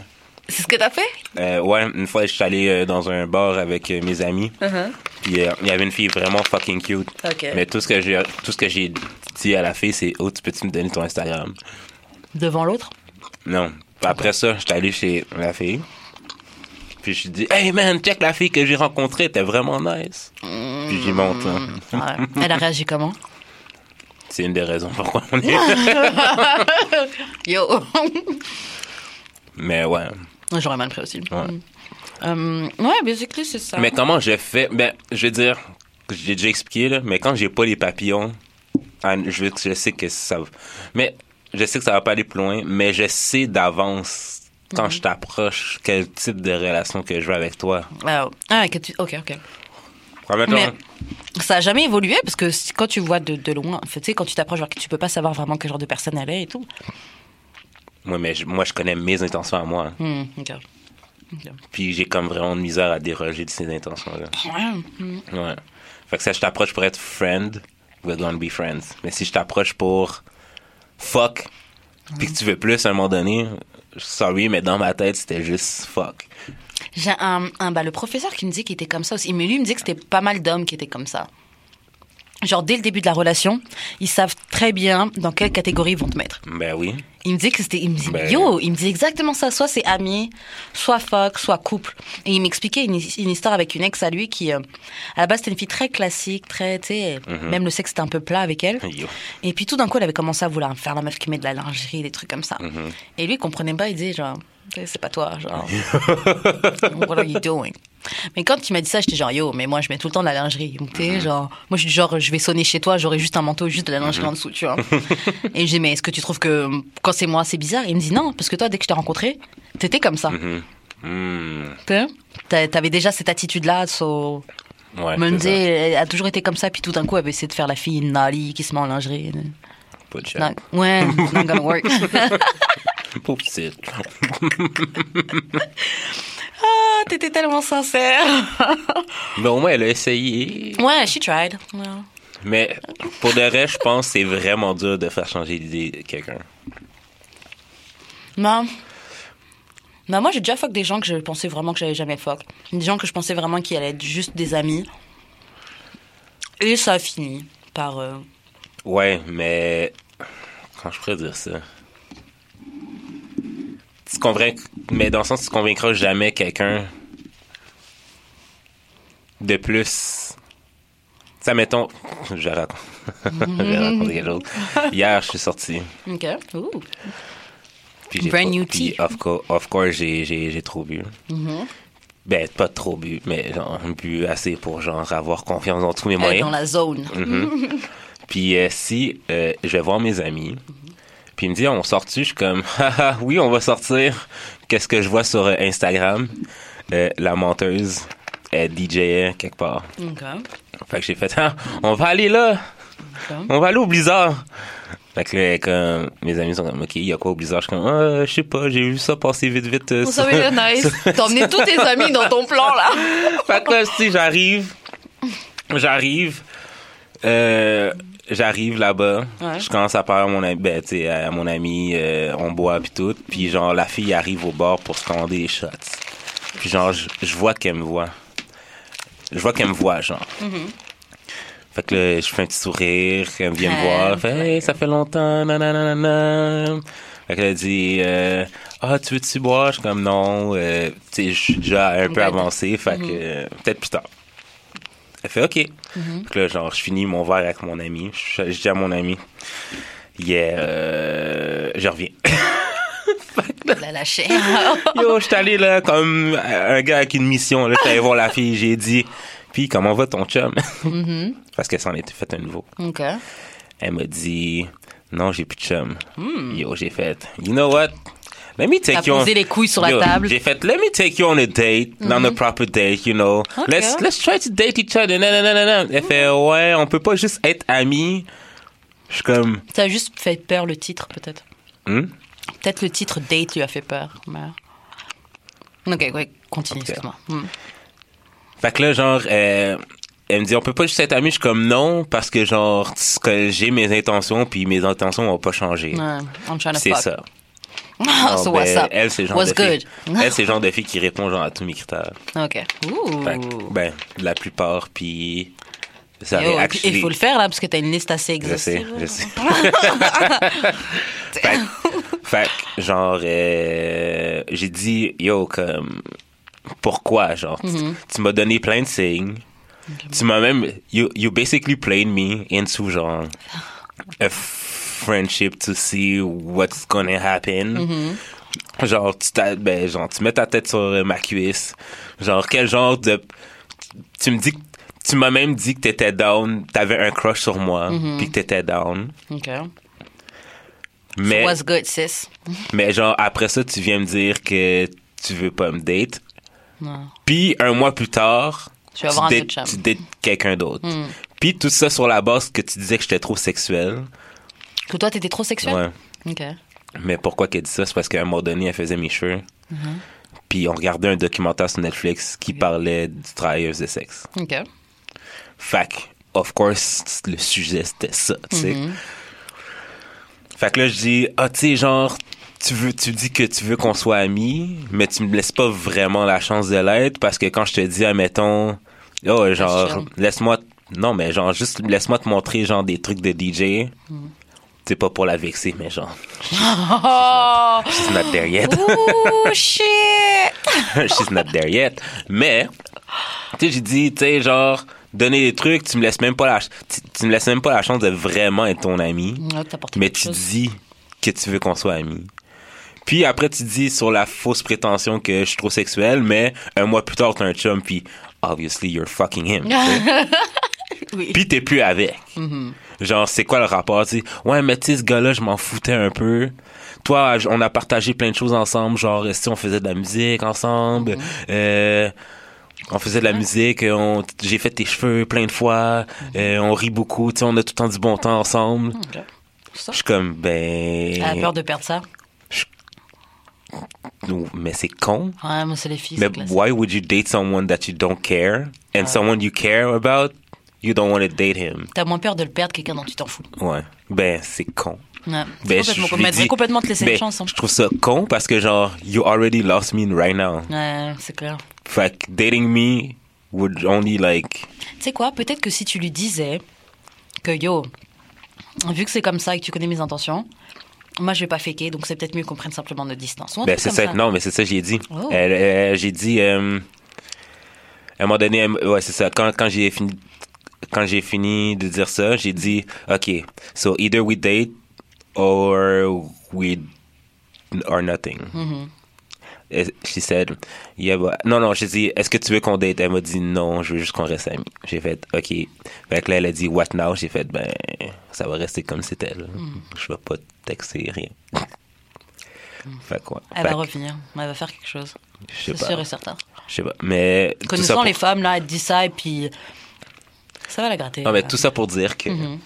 C'est ce que t'as fait? Euh, ouais, une fois, je suis allé euh, dans un bar avec euh, mes amis. Puis euh, il y avait une fille vraiment fucking cute. Mais tout ce que j'ai tout ce que j'ai dit à la fille, c'est Oh, tu peux-tu me donner ton Instagram? Devant l'autre? Non. Après ça, j'étais allé chez la fille. Puis je lui dit Hey man, check la fille que j'ai rencontrée, était vraiment nice. Puis j'y monte. hein. Ouais. Elle a réagi comment? C'est une des raisons pourquoi on est. Yo! Mais ouais. J'aurais mal pris aussi. Ouais. Euh, ouais, basically, c'est ça. Mais comment je fais Ben, je veux dire, j'ai déjà expliqué, là, mais quand j'ai pas les papillons, ah, je, je sais que ça. Mais je sais que ça va pas aller plus loin, mais je sais d'avance, quand Mhm. je t'approche, quel type de relation que je veux avec toi. Ah, ah, que tu- ok, ok. Mais ça a jamais évolué parce que quand tu vois de, de loin, en fait, tu sais, quand tu t'approches, tu peux pas savoir vraiment quel genre de personne elle est et tout. Moi, mais je, moi, je connais mes intentions à moi. Hmm, ok. Puis j'ai comme vraiment de misère à déroger de ces intentions-là. Ouais, hmm. Ouais. Fait que si je t'approche pour être friend, we're gonna be friends. Mais si je t'approche pour fuck, puis que tu veux plus à un moment donné, sorry, mais dans ma tête, c'était juste fuck. J'ai un, un- bah, le professeur qui me dit qu'il était comme ça aussi. Mais lui, il me dit que c'était pas mal d'hommes qui étaient comme ça. Genre, dès le début de la relation, ils savent très bien dans quelle catégorie ils vont te mettre. Ben oui. Il me dit que c'était. Il me dit, Ben- yo, il me dit exactement ça. Soit c'est ami, soit fuck, soit couple. Et il m'expliquait une, une histoire avec une ex à lui qui, euh, à la base, c'était une fille très classique, très, tu sais, même le sexe était un peu plat avec elle. Yo. Et puis tout d'un coup, elle avait commencé à vouloir faire la meuf qui met de la lingerie, des trucs comme ça. Et lui, il comprenait pas, il disait genre, c'est pas toi, genre, what are you doing? Mais quand il m'a dit ça, j'étais genre, yo, mais moi, je mets tout le temps de la lingerie. Tu sais, genre, moi, je suis genre, je vais sonner chez toi, j'aurai juste un manteau, juste de la lingerie en dessous, tu vois. Et je dis, mais est-ce que tu trouves que quand c'est moi, c'est bizarre? Il me dit, non, parce que toi, dès que je t'ai rencontré, t'étais comme ça. Hmm. Tu sais? T'a- T'avais déjà cette attitude-là, so... Ouais. A toujours été comme ça, puis tout d'un coup, elle avait essayé de faire la fille naughty qui se met en lingerie. Chat. Non, ouais, it's not gonna work. Pauvre petite. ah, t'étais tellement sincère. Mais au moins, elle a essayé. ouais, she tried. Ouais. Mais pour de vrai, je pense que c'est vraiment dur de faire changer d'idée de quelqu'un. Non. Non, moi, j'ai déjà fuck des gens que je pensais vraiment que j'allais jamais fuck. Des gens que je pensais vraiment qu'ils allaient être juste des amis. Et ça a fini par... euh, Ouais, mais. Quand je pourrais dire ça? Tu convainc... Mais dans le sens, tu convaincras jamais quelqu'un de plus. Ça, mettons. Je vais raconter, je vais raconter quelque chose. Hier, je suis sorti. OK. Ouh. Puis Brand new puis tea. Of course, of course j'ai, trop bu. Ben, pas trop bu, mais genre, bu assez pour genre avoir confiance dans tous mes Elle est moyens. dans la zone. Puis euh, si euh, je vais voir mes amis, puis ils me disent on sort-tu, je suis comme Haha, oui, on va sortir. Qu'est-ce que je vois sur euh, Instagram? La menteuse est DJ quelque part. OK. Fait que j'ai fait ah, on va aller là. On va aller au Blizzard. Fait que là, comme, mes amis sont comme, OK, il y a quoi au Blizzard? Je suis comme, ah, je sais pas, j'ai vu ça passer vite, vite. euh, Vous sur- savez, nice. T'as emmené tous tes amis dans ton plan, là. fait que là, sais, j'arrive, j'arrive, euh, j'arrive là-bas, Ouais. je commence à parler à mon ami, ben, tu à mon ami, euh, on boit puis tout, puis genre, la fille arrive au bar pour se commander des shots. Puis genre, je je vois qu'elle me voit. Je vois qu'elle me voit, genre. Fait que là, je fais un petit sourire, elle vient me voir, elle fait, hey, ça fait longtemps, nanana. Fait qu'elle dit, euh, ah, tu veux-tu boire? Je suis comme, non, euh, tu sais, je suis déjà un peu Ouais. avancé, fait que, euh, peut-être plus tard. Elle fait, OK. Fait que là, genre, je finis mon verre avec mon ami. Je, je dis à mon ami, yeah, euh, je reviens. La lâché. Yo, je suis allé là comme un gars avec une mission. Là, j'étais allé voir la fille, j'ai dit, puis comment va ton chum? Parce que ça en était fait un nouveau. OK. Elle m'a dit, non, j'ai plus de chum. Yo, j'ai fait, you know what? Let me take T'as you on... posé les couilles sur la table. J'ai fait, let me take you on a date, on a proper date, you know. Ok. Let's, let's try to date each other. Non, non, non, non. Elle fait, ouais, on peut pas juste être amis. Je suis comme, Ça a juste fait peur, le titre, peut-être. Hmm? Peut-être le titre Date lui a fait peur. mais- Ok, ouais, continue, Ok. excuse-moi. Hmm. Fait que là, genre, euh, elle me dit, on peut pas juste être amis. Je suis comme, non, parce que genre, que j'ai mes intentions, puis mes intentions vont pas changer. Ouais, I'm trying to C'est ça. So Non, what's ben, up? Elle, c'est genre What's de fille. Elle, c'est genre de fille qui répond genre à tous mes critères. Ok. Ouh. Fait que, ben, la plupart, puis ça Yo, avait et actually- il faut le faire là parce que t'as une liste assez Je sais, exhaustive. je sais. fait, genre, euh, j'ai dit, yo, comme, pourquoi, genre, tu- Mm-hmm. tu, m'as donné plein de signes. Tu m'as même, you, you basically played me into, genre, a friendship to see what's gonna happen. Mm-hmm. Genre, tu, ben, genre, tu mets ta tête sur euh, ma cuisse. Genre, quel genre de. Tu me dis. Tu m'as même dit que t'étais down, t'avais un crush sur moi, Mm-hmm. puis que t'étais down. Ok. Mais, What's good, sis? mais genre, après ça, tu viens me dire que tu veux pas me date. Non. Puis, un mois plus tard, dates- tu dates quelqu'un d'autre. Mm. Puis, tout ça sur la base que tu disais que j'étais trop sexuel. Que toi, t'étais trop sexuel? Ouais. Ok. Mais pourquoi qu'elle dit ça? C'est parce qu'à un moment donné, elle faisait mes cheveux. Mm-hmm. Puis on regardait un documentaire sur Netflix qui parlait du travailleuse de sexe. Ok. Fait of course, le sujet c'était ça, tu sais. Mm-hmm. Fait que là, je dis, ah, tu sais, genre, tu veux, tu dis que tu veux qu'on soit amis, mais tu me laisses pas vraiment la chance de l'être parce que quand je te dis, admettons, oh, genre, laisse-moi, non, mais genre, juste laisse-moi te montrer, genre, des trucs de DJ. Mm. C'est pas pour la vexer, mais genre, Oh! she's not there yet. Ooh, shit! She's not there yet. Mais, tu sais, j'ai dit, tu sais, genre, donner des trucs, tu me laisses même pas la, tu, tu me laisses même pas la chance de vraiment être ton ami. Ouais, Mais tu chose. dis que tu veux qu'on soit amis. Puis après, tu dis sur la fausse prétention que je suis trop sexuel, mais un mois plus tard, t'as un chum, puis obviously, you're fucking him. Oui. Puis t'es plus avec. Genre, c'est quoi le rapport? Tu sais, ouais, mais tu sais, ce gars-là, je m'en foutais un peu. Toi, on a partagé plein de choses ensemble. Genre, si on faisait de la musique ensemble. euh, on faisait de la musique. on- J'ai fait tes cheveux plein de fois. euh, on rit beaucoup. Tu sais, on a tout le temps du bon temps ensemble. Je suis comme, ben... Elle a peur de perdre ça? Non, Mais c'est con. Ouais, moi, c'est les filles. Mais why would you date someone that you don't care? And someone you care about, you don't want to date him. T'as moins peur de le perdre que quelqu'un dont tu t'en fous. Ouais. Ben, c'est con. Ouais. Ben, je- je con. lui Mais elle devrait dis- complètement te laisser ben, une chance. hein. Je trouve ça con parce que genre, you already lost me right now. Ouais, c'est clair. Fait que dating me would only like, Tu sais quoi, peut-être que si tu lui disais que yo, vu que c'est comme ça et que tu connais mes intentions, moi je vais pas faker, donc c'est peut-être mieux qu'on prenne simplement notre distance. Ben c'est ça, non mais c'est ça j'ai dit. Oh. J'ai dit, euh, à un moment donné, ouais c'est ça. Quand quand j'ai fini, quand j'ai fini de dire ça, j'ai dit, ok, so either we date or we or nothing. Mm-hmm. Et She said, yeah, but- non, non, j'ai dit, est-ce que tu veux qu'on date? Elle m'a dit, non, je veux juste qu'on reste amis. J'ai fait, OK. Fait que là, elle a dit, what now? J'ai fait, ben, ça va rester comme c'était. Mm. Je vais pas te texter, rien. Fait quoi? Elle va revenir, elle va faire quelque chose. C'est sûr et certain. Je sais pas. Mais, ça Connaissant pour... les femmes, là, elle dit ça et puis ça va la gratter. Non, mais là. tout ça pour dire que Mhm.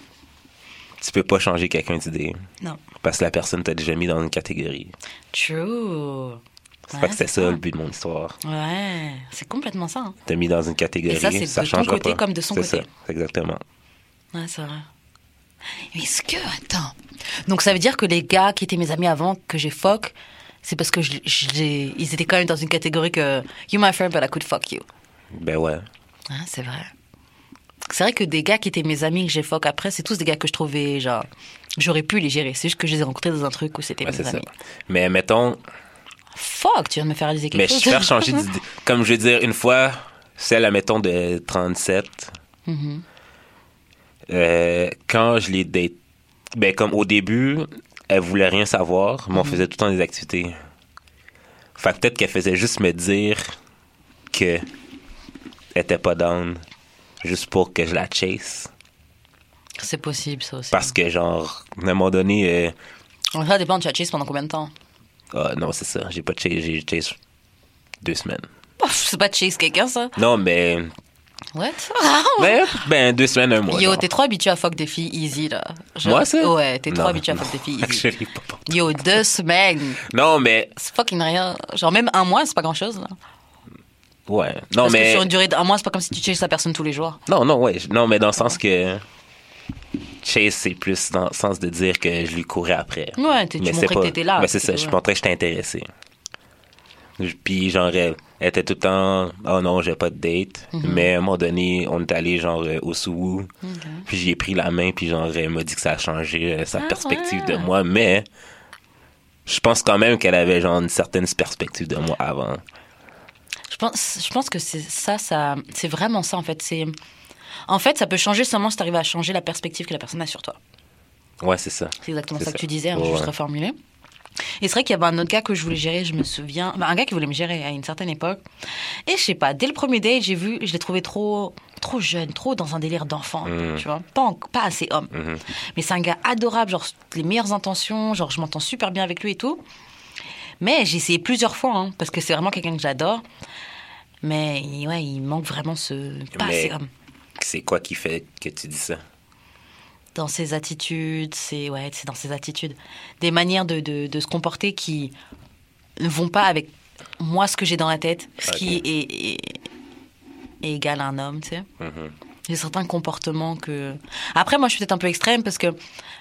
tu peux pas changer quelqu'un d'idée. Non. Parce que la personne t'a déjà mis dans une catégorie. True. Fait Ouais, que c'est ça le but de mon histoire. Ouais, c'est complètement ça. hein. T'as mis dans une catégorie, Et ça, c'est de ton côté pas. comme de son C'est côté. ça, exactement. Ouais, c'est vrai. Mais est-ce que. Attends. Donc ça veut dire que les gars qui étaient mes amis avant, que j'ai fuck, c'est parce que je, je les- ils étaient quand même dans une catégorie que. You my friend, but I could fuck you. Ben ouais. Hein, c'est vrai. C'est vrai que des gars qui étaient mes amis que j'ai après, c'est tous des gars que je trouvais, genre. J'aurais pu les gérer. C'est juste que je les ai rencontrés dans un truc où c'était Ouais, mes ça. amis. Mais mettons, Fuck, tu viens de me faire réaliser quelque mais chose. je faire changer d'idée. Comme je veux dire, une fois, celle, mettons, de 37, Mhm. euh, quand je l'ai date, ben comme au début, elle voulait rien savoir, mais on faisait tout le temps des activités. Fait peut-être qu'elle faisait juste me dire que elle était pas down, juste pour que je la chase. C'est possible, ça aussi. Parce que, genre, à un moment donné, euh, Ça dépend, tu as chase pendant combien de temps? Ah, non, c'est ça, j'ai pas chase, j'ai chase deux semaines. Oh, C'est pas chase quelqu'un, ça? Non, mais, What? Ben, ben, deux semaines, un mois. Yo, t'es trop habitué à fuck des filles easy, là. Genre- Moi, ça? Ouais, t'es trop habitué à fuck des filles easy. Pas Yo, deux semaines. Non, mais C'est fucking rien. Genre, même un mois, c'est pas grand chose, là. Ouais. Non, Parce que mais. sur une durée d'un mois, c'est pas comme si tu chasses la personne tous les jours. Non, non, ouais. Non, mais dans le sens que. Chase, c'est plus dans le sens de dire que je lui courais après. Ouais, tu montrais que pas- t'étais là. Mais c'est ça, je montrais que j'étais intéressé. Puis, genre, elle était tout le temps, oh non, j'ai pas de date. Mhm. Mais à un moment donné, on est allé, genre, euh, au Soubou. Puis, j'ai pris la main, puis, genre, elle m'a dit que ça a changé euh, sa Ah, perspective ouais. de moi. Mais, je pense quand même qu'elle avait, genre, une certaine perspective de moi avant. Je pense, je pense que c'est ça, ça, c'est vraiment ça en fait. C'est, en fait, ça peut changer seulement si tu arrives à changer la perspective que la personne a sur toi. Ouais, c'est ça. C'est exactement ça, ça. que tu disais, hein, Ouais, juste reformulé. Et c'est vrai qu'il y avait un autre gars que je voulais gérer, je me souviens. Ben, un gars qui voulait me gérer à une certaine époque. Et je sais pas, dès le premier date, j'ai vu, je l'ai trouvé trop, trop jeune, trop dans un délire d'enfant, Mhm. tu vois. Pas, assez homme. Mhm. Mais c'est un gars adorable, genre les meilleures intentions, genre je m'entends super bien avec lui et tout. Mais j'ai essayé plusieurs fois, hein, parce que c'est vraiment quelqu'un que j'adore. Mais ouais, il manque vraiment ce. Pas Mais- assez homme. C'est quoi qui fait que tu dis ça? Dans ses attitudes, c'est ouais, c'est dans ses attitudes. Des manières de, de, de se comporter qui ne vont pas avec moi, ce que j'ai dans la tête, ce qui est, est, est égal à un homme, tu sais. Mhm. Il y a certains comportements que. Après, moi, je suis peut-être un peu extrême parce que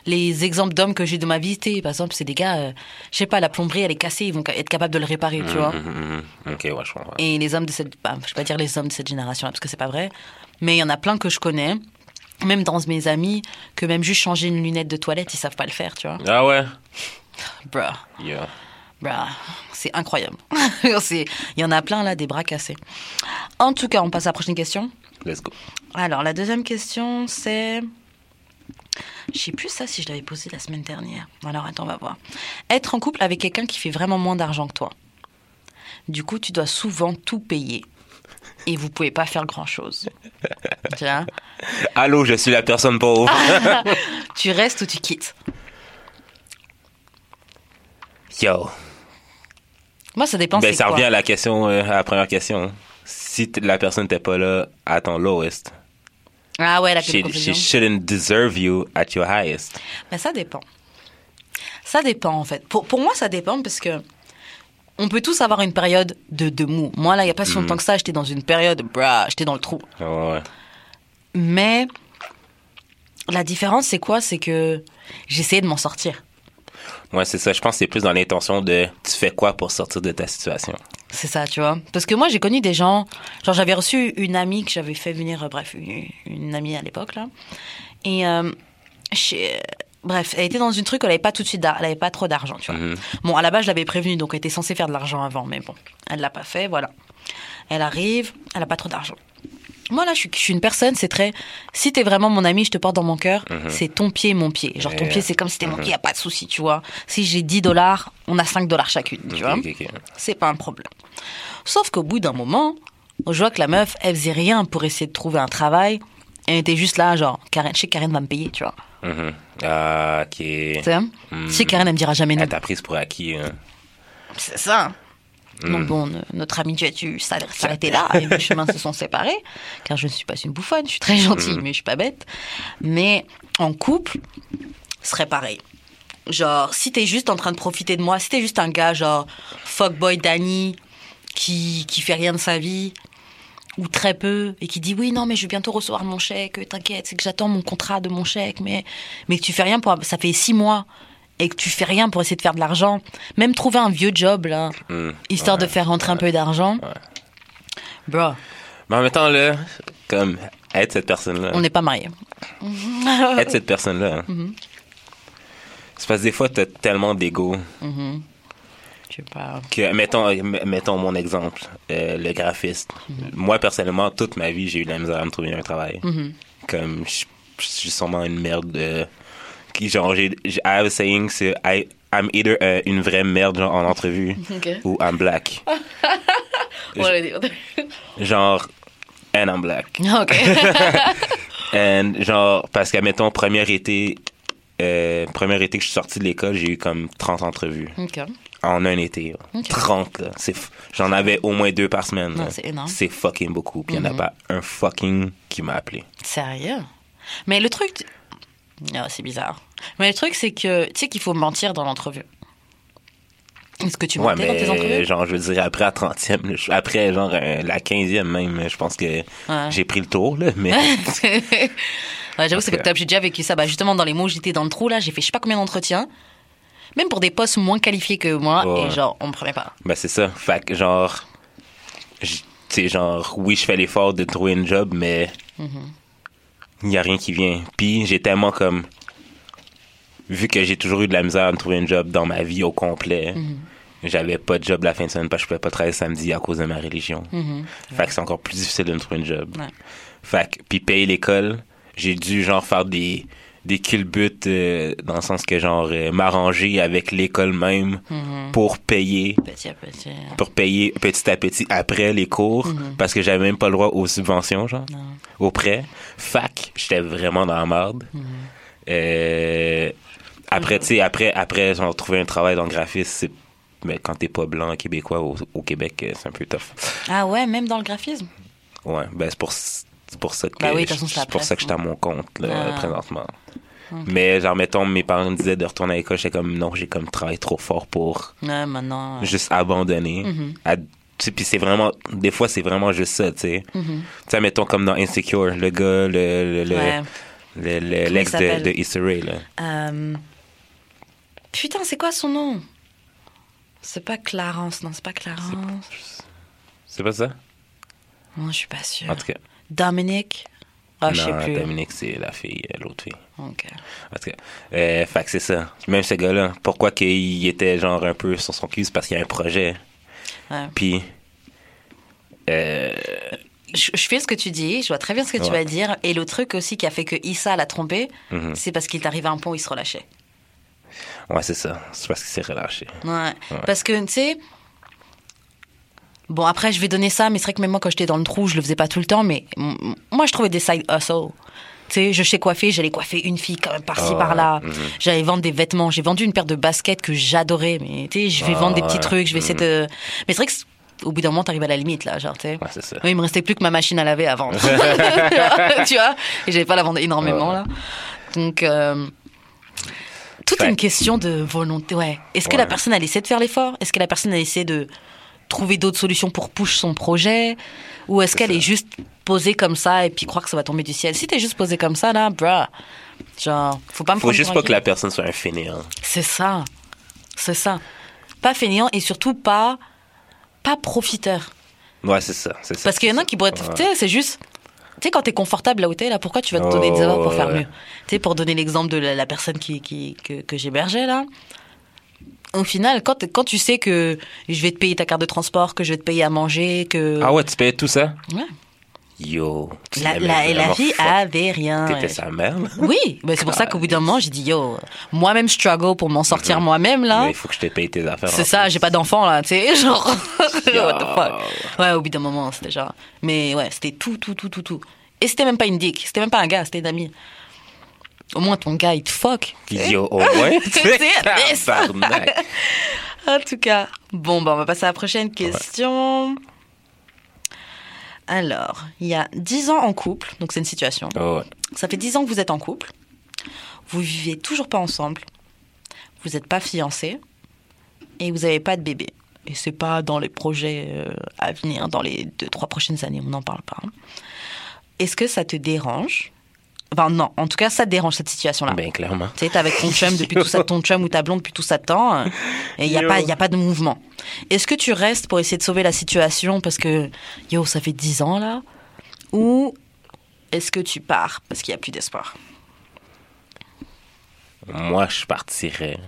les exemples d'hommes que j'ai de ma vie, par exemple, c'est des gars, euh, je sais pas, la plomberie, elle est cassée, ils vont être capables de le réparer, tu vois. Mhm, mhm. Ok, ouais, je comprends. Et les hommes de cette. bah, je vais pas dire les hommes de cette génération, parce que c'est pas vrai. Mais il y en a plein que je connais, même dans mes amis, que même juste changer une lunette de toilette, ils savent pas le faire, tu vois. Ah ouais? Bruh. Yeah. Bruh, c'est incroyable. Il y en a plein là, des bras cassés. En tout cas, on passe à la prochaine question. Let's go. Alors, la deuxième question, c'est. Je sais plus ça si je l'avais posé la semaine dernière. Alors, attends, on va voir. Être en couple avec quelqu'un qui fait vraiment moins d'argent que toi. Du coup, tu dois souvent tout payer. Et vous pouvez pas faire grand chose. vois Allô, je suis la personne pauvre. Tu restes ou tu quittes? Yo. Moi, ça dépend. Ben, ça quoi. revient à la question, euh, à la première question. Si la personne n'était pas là à ton lowest, Ah ouais, la she, she shouldn't deserve you at your highest. Mais ça dépend. Ça dépend, en fait. Pour, pour moi, ça dépend parce que on peut tous avoir une période de, de mou. Moi, là, il n'y a pas si longtemps que ça, j'étais dans une période, brah, j'étais dans le trou. Ouais. Mais la différence, c'est quoi? C'est que j'essayais de m'en sortir. Ouais, c'est ça. Je pense que c'est plus dans l'intention de tu fais quoi pour sortir de ta situation? C'est ça, tu vois. Parce que moi, j'ai connu des gens. Genre, j'avais reçu une amie que j'avais fait venir, euh, bref, une, une amie à l'époque, là. Et, euh, chez- bref, elle était dans une truc où elle avait pas tout de suite, elle avait pas trop d'argent, tu vois. Mhm. Bon, à la base, je l'avais prévenue, donc elle était censée faire de l'argent avant, mais bon, elle l'a pas fait, voilà. Elle arrive, elle a pas trop d'argent. Moi, là, je suis, je suis une personne, c'est très. Si t'es vraiment mon ami, je te porte dans mon cœur, c'est ton pied, mon pied. Genre, ton pied, c'est comme si c'était mon pied, y a pas de souci, tu vois. Si j'ai 10 dollars, on a 5 dollars chacune, tu vois. C'est pas un problème. Sauf qu'au bout d'un moment, je vois que la meuf, elle faisait rien pour essayer de trouver un travail. Elle était juste là, genre, Karen, je sais que Karen va me payer, tu vois. Mhm. Ah, ok. Tu sais, sais que Karen, elle me dira jamais non. Elle t'a prise pour acquis. hein. C'est ça. Donc bon, ne- notre amitié a dû s'arr- s'arrêter là et nos chemins se sont séparés. Car je ne suis pas une bouffonne, je suis très gentille, mais je suis pas bête. Mais en couple, ce serait pareil. Genre, si t'es juste en train de profiter de moi, si t'es juste un gars genre fuckboy Danny qui, qui fait rien de sa vie, ou très peu, et qui dit oui, non, mais je vais bientôt recevoir mon chèque, t'inquiète, c'est que j'attends mon contrat de mon chèque, mais, mais que tu fais rien pour. Ça fait six mois, et que tu fais rien pour essayer de faire de l'argent, même trouver un vieux job, là, Hmm. histoire de faire rentrer un peu d'argent. Bro, Mais en même temps, là, comme être cette personne-là. on n'est pas mariés. être cette personne-là. Mm-hmm. C'est parce que des fois, t'as tellement d'ego Je sais pas. que, mettons, mettons mon exemple, euh, le graphiste. Mm-hmm. Moi, personnellement, toute ma vie, j'ai eu de la misère à me trouver un travail. Mm-hmm. Comme, je suis sûrement une merde. euh, qui, genre, j'ai, I have a saying, c'est I, I'm either euh, une vraie merde genre, en entrevue ou I'm black. Genre, and I'm black. ok. And, genre, parce que, mettons, premier été, euh, premier été que je suis sorti de l'école, j'ai eu comme 30 entrevues. ok. En un été. là. Ok. 30, là. C'est f- J'en avais au moins deux par semaine. C'est énorme. C'est fucking beaucoup. Puis il n'y en a Mhm. pas un fucking qui m'a appelé. Sérieux? Mais le truc. Ah, c'est bizarre. Mais le truc, c'est que tu sais qu'il faut mentir dans l'entrevue. Est-ce que tu Ouais, mentais dans tes entrevues? genre, je veux dire, après la 30e, là, je- après genre euh, la 15e même, je pense que Ouais. j'ai pris le tour, là, mais Ouais, J'avoue, c'est fucked up. J'ai déjà vécu ça. Bah, justement, dans les mots j'étais dans le trou, là, j'ai fait je sais pas combien d'entretiens. Même pour des postes moins qualifiés que moi. Ouais. Et genre, on me prenait pas. ben c'est ça. Fait que genre, tu sais, genre, oui, je fais l'effort de trouver une job, mais il y a rien qui vient. Puis j'ai tellement comme, vu que j'ai toujours eu de la misère à me trouver une job dans ma vie au complet, j'avais pas de job la fin de semaine parce que je pouvais pas travailler samedi à cause de ma religion. Fait que c'est encore plus difficile de me trouver une job. Ouais. Fait que, puis payer l'école, j'ai dû genre faire des des culbutes euh, dans le sens que genre euh, m'arranger avec l'école même pour payer. Petit à petit. pour payer petit à petit après les cours parce que j'avais même pas le droit aux subventions genre aux prêts. Fac j'étais vraiment dans la merde. Euh, après tu sais après après genre trouver un travail dans le graphisme mais quand t'es pas blanc québécois au, au Québec euh, c'est un peu tough. Ah ouais, même dans le graphisme? Ouais, ben c'est pour, c'est pour ça que, Bah oui, je- façon, pour presse, ça que j'étais à hein. mon compte là, Ah. présentement. Mais genre, mettons, mes parents me disaient de retourner à l'école, j'étais comme non, j'ai comme travaillé trop fort pour Ouais, maintenant. juste abandonner. À- tu sais, Puis c'est vraiment, des fois, c'est vraiment juste ça, tu sais. Tu sais, mettons comme dans Insecure, le gars, le, le, le- Mhm. Ouais. l'ex de, de Issa Rae, là. Euh, Putain, c'est quoi son nom? C'est pas Clarence, non, c'est pas Clarence. C'est pas ça? Non, je suis pas sûre. En tout cas. Dominique? Ah, je sais non, plus. Dominique, c'est la fille, euh, l'autre fille. Ok. Tout cas, euh, fait que c'est ça. Même ce gars-là, pourquoi qu'il était genre un peu sur son cul, c'est parce qu'il y a un projet. Ouais. Puis, euh, Je, je fais ce que tu dis, je vois très bien ce que tu vas dire. Et le truc aussi qui a fait que Issa l'a trompé, Mhm. c'est parce qu'il est arrivé à un point où il se relâchait. ouais, c'est ça. C'est parce qu'il s'est relâché. Ouais. Parce que, tu sais. Bon, après, je vais donner ça, mais c'est vrai que même moi, quand j'étais dans le trou, je le faisais pas tout le temps, mais moi, je trouvais des side hustles. Tu sais, je sais coiffer, j'allais coiffer une fille quand même par-ci, Ah, par-là. mhm. J'allais vendre des vêtements. J'ai vendu une paire de baskets que j'adorais, mais tu sais, je vais Ah, vendre des petits ouais. trucs, je vais essayer de. Mais c'est vrai que au bout d'un moment, t'arrives à la limite, là, genre, tu sais. Ouais, c'est ça. Oui, il me restait plus que ma machine à laver à vendre. tu vois? Et j'avais pas la vendre énormément, là. Donc, euh, toute Fait- une question de volonté. Ouais. Est-ce que la personne, elle essaie de faire l'effort? Est-ce que la personne, elle essaie de trouver d'autres solutions pour push son projet Ou est-ce qu'elle est juste posée comme ça et puis croire que ça va tomber du ciel? Si t'es juste posée comme ça, là, bruh, genre, faut pas me Faut juste pas que la personne soit un fainéant. C'est ça. C'est ça. Pas fainéant et surtout pas, pas profiteur. Ouais, c'est ça. c'est ça, Parce qu'il y en a qui pourraient. Tu sais, c'est juste. Tu sais, quand t'es confortable là où t'es, là, pourquoi tu vas te donner des Oh, efforts pour faire mieux? Tu sais, pour donner l'exemple de la, la personne qui, qui, que, que j'hébergeais, là. Au final, quand, quand tu sais que je vais te payer ta carte de transport, que je vais te payer à manger, que. Ah ouais, tu payais tout ça? Ouais. Yo. La, la, la avait rien. T'étais sa mère, là. Oui, c'est pour ça qu'au bout d'un moment, j'ai dit, yo, moi-même struggle pour m'en sortir moi-même, là. Mais il faut que je te paye tes affaires. C'est ça, j'ai pas d'enfant là, tu sais, genre. What the fuck. Ouais, au bout d'un moment, c'était genre. Mais ouais, c'était tout, tout, tout, tout, tout. Et c'était même pas une dick, c'était même pas un gars, c'était une amie. Au moins ton gars, il te fuck. Yo, oh ça. Tabarnak. En tout cas, bon, bah, on va passer à la prochaine question. Alors, il y a 10 ans en couple, donc c'est une situation. Oh ouais. Ça fait 10 ans que vous êtes en couple. Vous vivez toujours pas ensemble. Vous n'êtes pas fiancés. Et vous n'avez pas de bébé. Et c'est pas dans les projets euh, à venir, dans les deux, trois prochaines années, on n'en parle pas. hein. Est-ce que ça te dérange Enfin, non, en tout cas, ça te dérange cette situation-là. Ben, clairement. Tu sais, t'es avec ton chum depuis tout ça, ton chum ou ta blonde depuis tout ça de temps, euh, et il n'y a, pas- y a pas de mouvement. Est-ce que tu restes pour essayer de sauver la situation parce que, yo, ça fait 10 ans là? Ou est-ce que tu pars parce qu'il n'y a plus d'espoir? Moi, je partirais.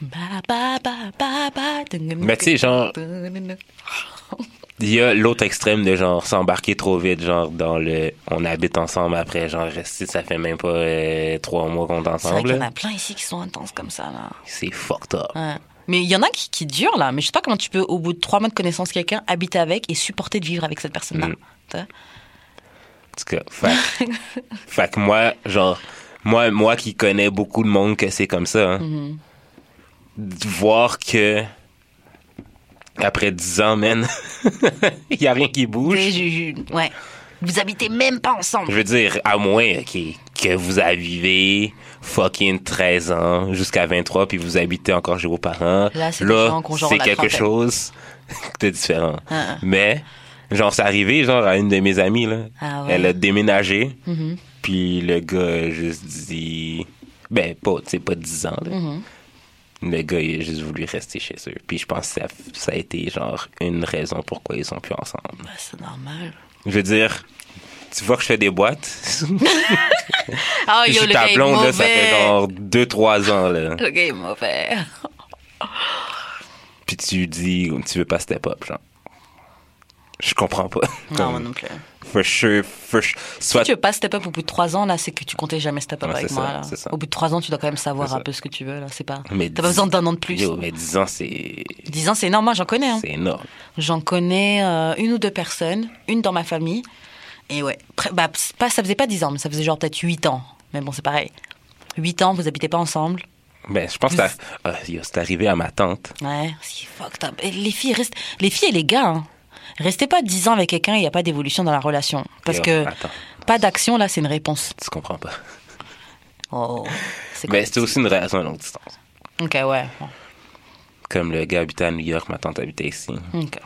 Ba, ba, ba, ba, ba, Mais tu sais, genre, il y a l'autre extrême de genre s'embarquer trop vite, genre dans le on habite ensemble après, genre rester, ça fait même pas euh, trois mois qu'on est C'est vrai qu'il y ensemble. en là. a plein ici qui sont intenses comme ça là. C'est fucked up. Ouais. Mais il y en a qui, qui durent là. Mais je sais pas comment tu peux, au bout de trois mois de connaissance quelqu'un, habiter avec et supporter de vivre avec cette personne-là. Mm. Tu sais En tout cas, fait, fait que moi, genre, moi, moi qui connais beaucoup de monde que c'est comme ça, hein, Mm-hmm. voir que après 10 ans, man, il y a rien qui bouge. je- je- Ouais. Vous habitez même pas ensemble. Je veux dire, à moins ok, que vous avez fucking 13 ans jusqu'à 23 puis vous habitez encore chez vos parents. Là, c'est quelque chose de différent. Ah, ah. Mais, genre, c'est arrivé, genre, à une de mes amies, là. Ah ouais. Elle a déménagé, Mhm. puis le gars a juste dit... Ben, pas, tu sais, pas 10 ans, là. Mhm. Le gars, il a juste voulu rester chez eux. Puis je pense que ça, ça a été, genre, une raison pourquoi ils sont plus ensemble. Bah, c'est normal. Je veux dire, tu vois que je fais des boîtes? Oh, Puis yo, je le suis ta gars est blonde, là, ça fait genre 2-3 ans, là. Le gars est mauvais. Puis tu dis, tu veux pas step up, genre. Je comprends pas. Non, moi non plus. For sure, for sure. Soit Si tu veux pas step up au bout de trois ans, là, c'est que tu comptais jamais step up avec moi. là. Au bout de trois ans, tu dois quand même savoir un peu ce que tu veux. là. C'est pas. T'as pas dix- besoin d'un an de plus. Yo, mais 10 ans, c'est. 10 ans, c'est énorme. Moi, j'en connais. Hein. C'est énorme. J'en connais euh, une ou deux personnes, une dans ma famille. Et ouais, bah, pas, ça faisait pas 10 ans, mais ça faisait genre peut-être 8 ans. Mais bon, c'est pareil. 8 ans, vous habitez pas ensemble. Ben, je pense que yo, c'est arrivé à ma tante. Ouais, c'est fucked up. Et les filles restent, les filles et les gars, hein. Restez pas 10 ans avec quelqu'un, il n'y a pas d'évolution dans la relation. Parce Yo, que Attends, pas d'action, là, c'est une réponse. tu comprends pas. Oh, c'est Ben, c'était aussi une relation à longue distance. Ok, ouais. Comme le gars habitait à New York, ma tante habitait ici. ok.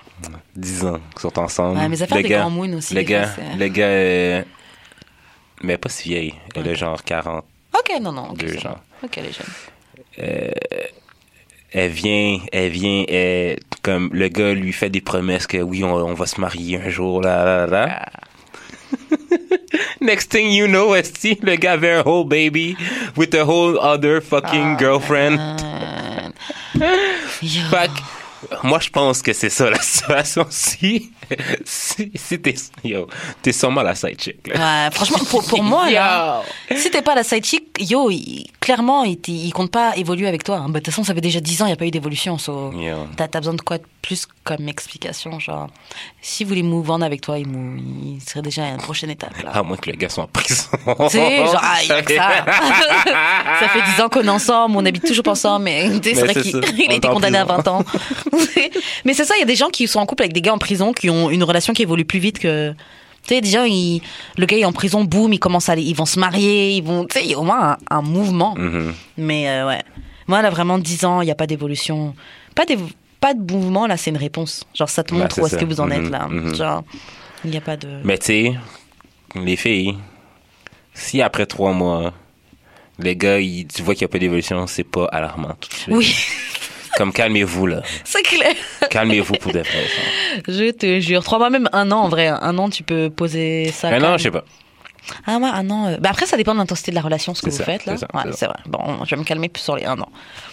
10 ans qu'ils sont ensemble. Ouais, mes affaires le des gars, grands aussi, Le gars, le euh, mais pas si vieille. Elle a genre 42 Ok, non, non. ok, c'est gens. bon. Ok, les jeunes. Elle vient, elle vient, elle- comme le gars lui fait des promesses que oui, on, on va se marier un jour, là, là, là. là. Next thing you know, esti, le gars avait un whole baby with a whole other fucking girlfriend. Yo. Fait que, moi, je pense que c'est ça la situation. Si, si, si t'es, yo, t'es sûrement la side chick, là. Ouais, franchement, pour, pour moi, là, si t'es pas la side chick, yo, il- clairement, il, compte pas évoluer avec toi. hein. Bah, De toute façon, ça fait déjà 10 ans, il n'y a pas eu d'évolution. so-. T'as t'as besoin de quoi de plus comme explication Genre, si vous voulez move on avec toi, il, mou- il serait déjà à une prochaine étape. Là. À moins que le gars soit en prison. Tu sais, genre, ah, il y a que ça. ça fait 10 ans qu'on est ensemble, on habite toujours pas ensemble, mais tu sais, c'est Mais vrai qu'il a été condamné à prison. 20 ans. mais c'est ça, il y a des gens qui sont en couple avec des gars en prison, qui ont une relation qui évolue plus vite que. Tu sais, des gens, ils- le gars est en prison, boum, ils commencent à ils vont se marier, ils vont. Tu sais, il au moins un, un mouvement. Mhm. Mais euh, ouais. Moi, là, vraiment, 10 ans, il n'y a pas d'évolution. Pas, d'évo- pas de mouvement, là, c'est une réponse. Genre, ça te Ouais, montre où est-ce que vous en êtes, Mhm, là. mhm. Genre, il n'y a pas de. Mais tu sais, les filles, si après trois mois, le gars, il- tu vois qu'il n'y a pas d'évolution, c'est pas alarmant tout de suite. Oui, Comme calmez-vous, là. c'est clair. Calmez-vous pour de vrai. ça. Je te jure. Trois mois, même un an, en vrai. Un an, tu peux poser ça. Non, calme. je sais pas. Ah ouais, un an. euh, Bah après, ça dépend de l'intensité de la relation, ce que C'est vous ça, faites là. c'est ça, ouais, c'est ça. c'est vrai. Bon, je vais me calmer plus sur les un an.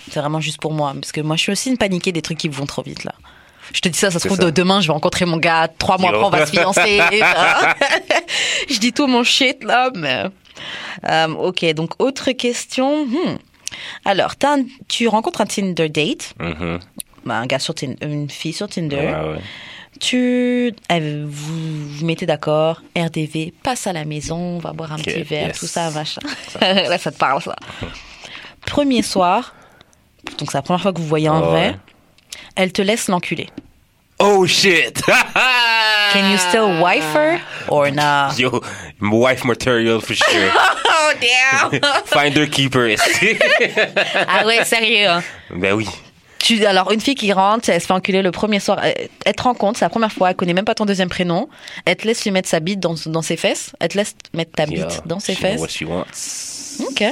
C'est vraiment juste pour moi, parce que moi, je suis aussi une paniquée des trucs qui vont trop vite là. Je te dis ça, ça se C'est trouve ça. de- demain, je vais rencontrer mon gars. Trois mois Yo. après, on va se fiancer. je dis tout mon shit là, mais. Euh, ok, donc autre question. Hmm. Alors, un- tu rencontres un Tinder date, Mhm. bah, un gars sur Tin- une fille sur Tinder. Ouais, ouais. Tu, euh, vous vous mettez d'accord, RDV, passe à la maison, on va boire un petit verre, yes. tout ça, machin. Là, ça te parle, ça. Premier soir, donc c'est la première fois que vous voyez en vrai, elle te laisse l'enculer. Oh shit! Can you still wife her or not? Yo, wife material for sure. Oh damn! Finder keeper. ah ouais, sérieux. hein. ben oui. Tu, alors, une fille qui rentre, elle se fait enculer le premier soir. Elle, te rencontre, c'est la première fois, elle connaît même pas ton deuxième prénom. Elle te laisse lui mettre sa bite dans, dans ses fesses. Elle te laisse mettre ta bite dans ses she fesses. what she wants. Ok.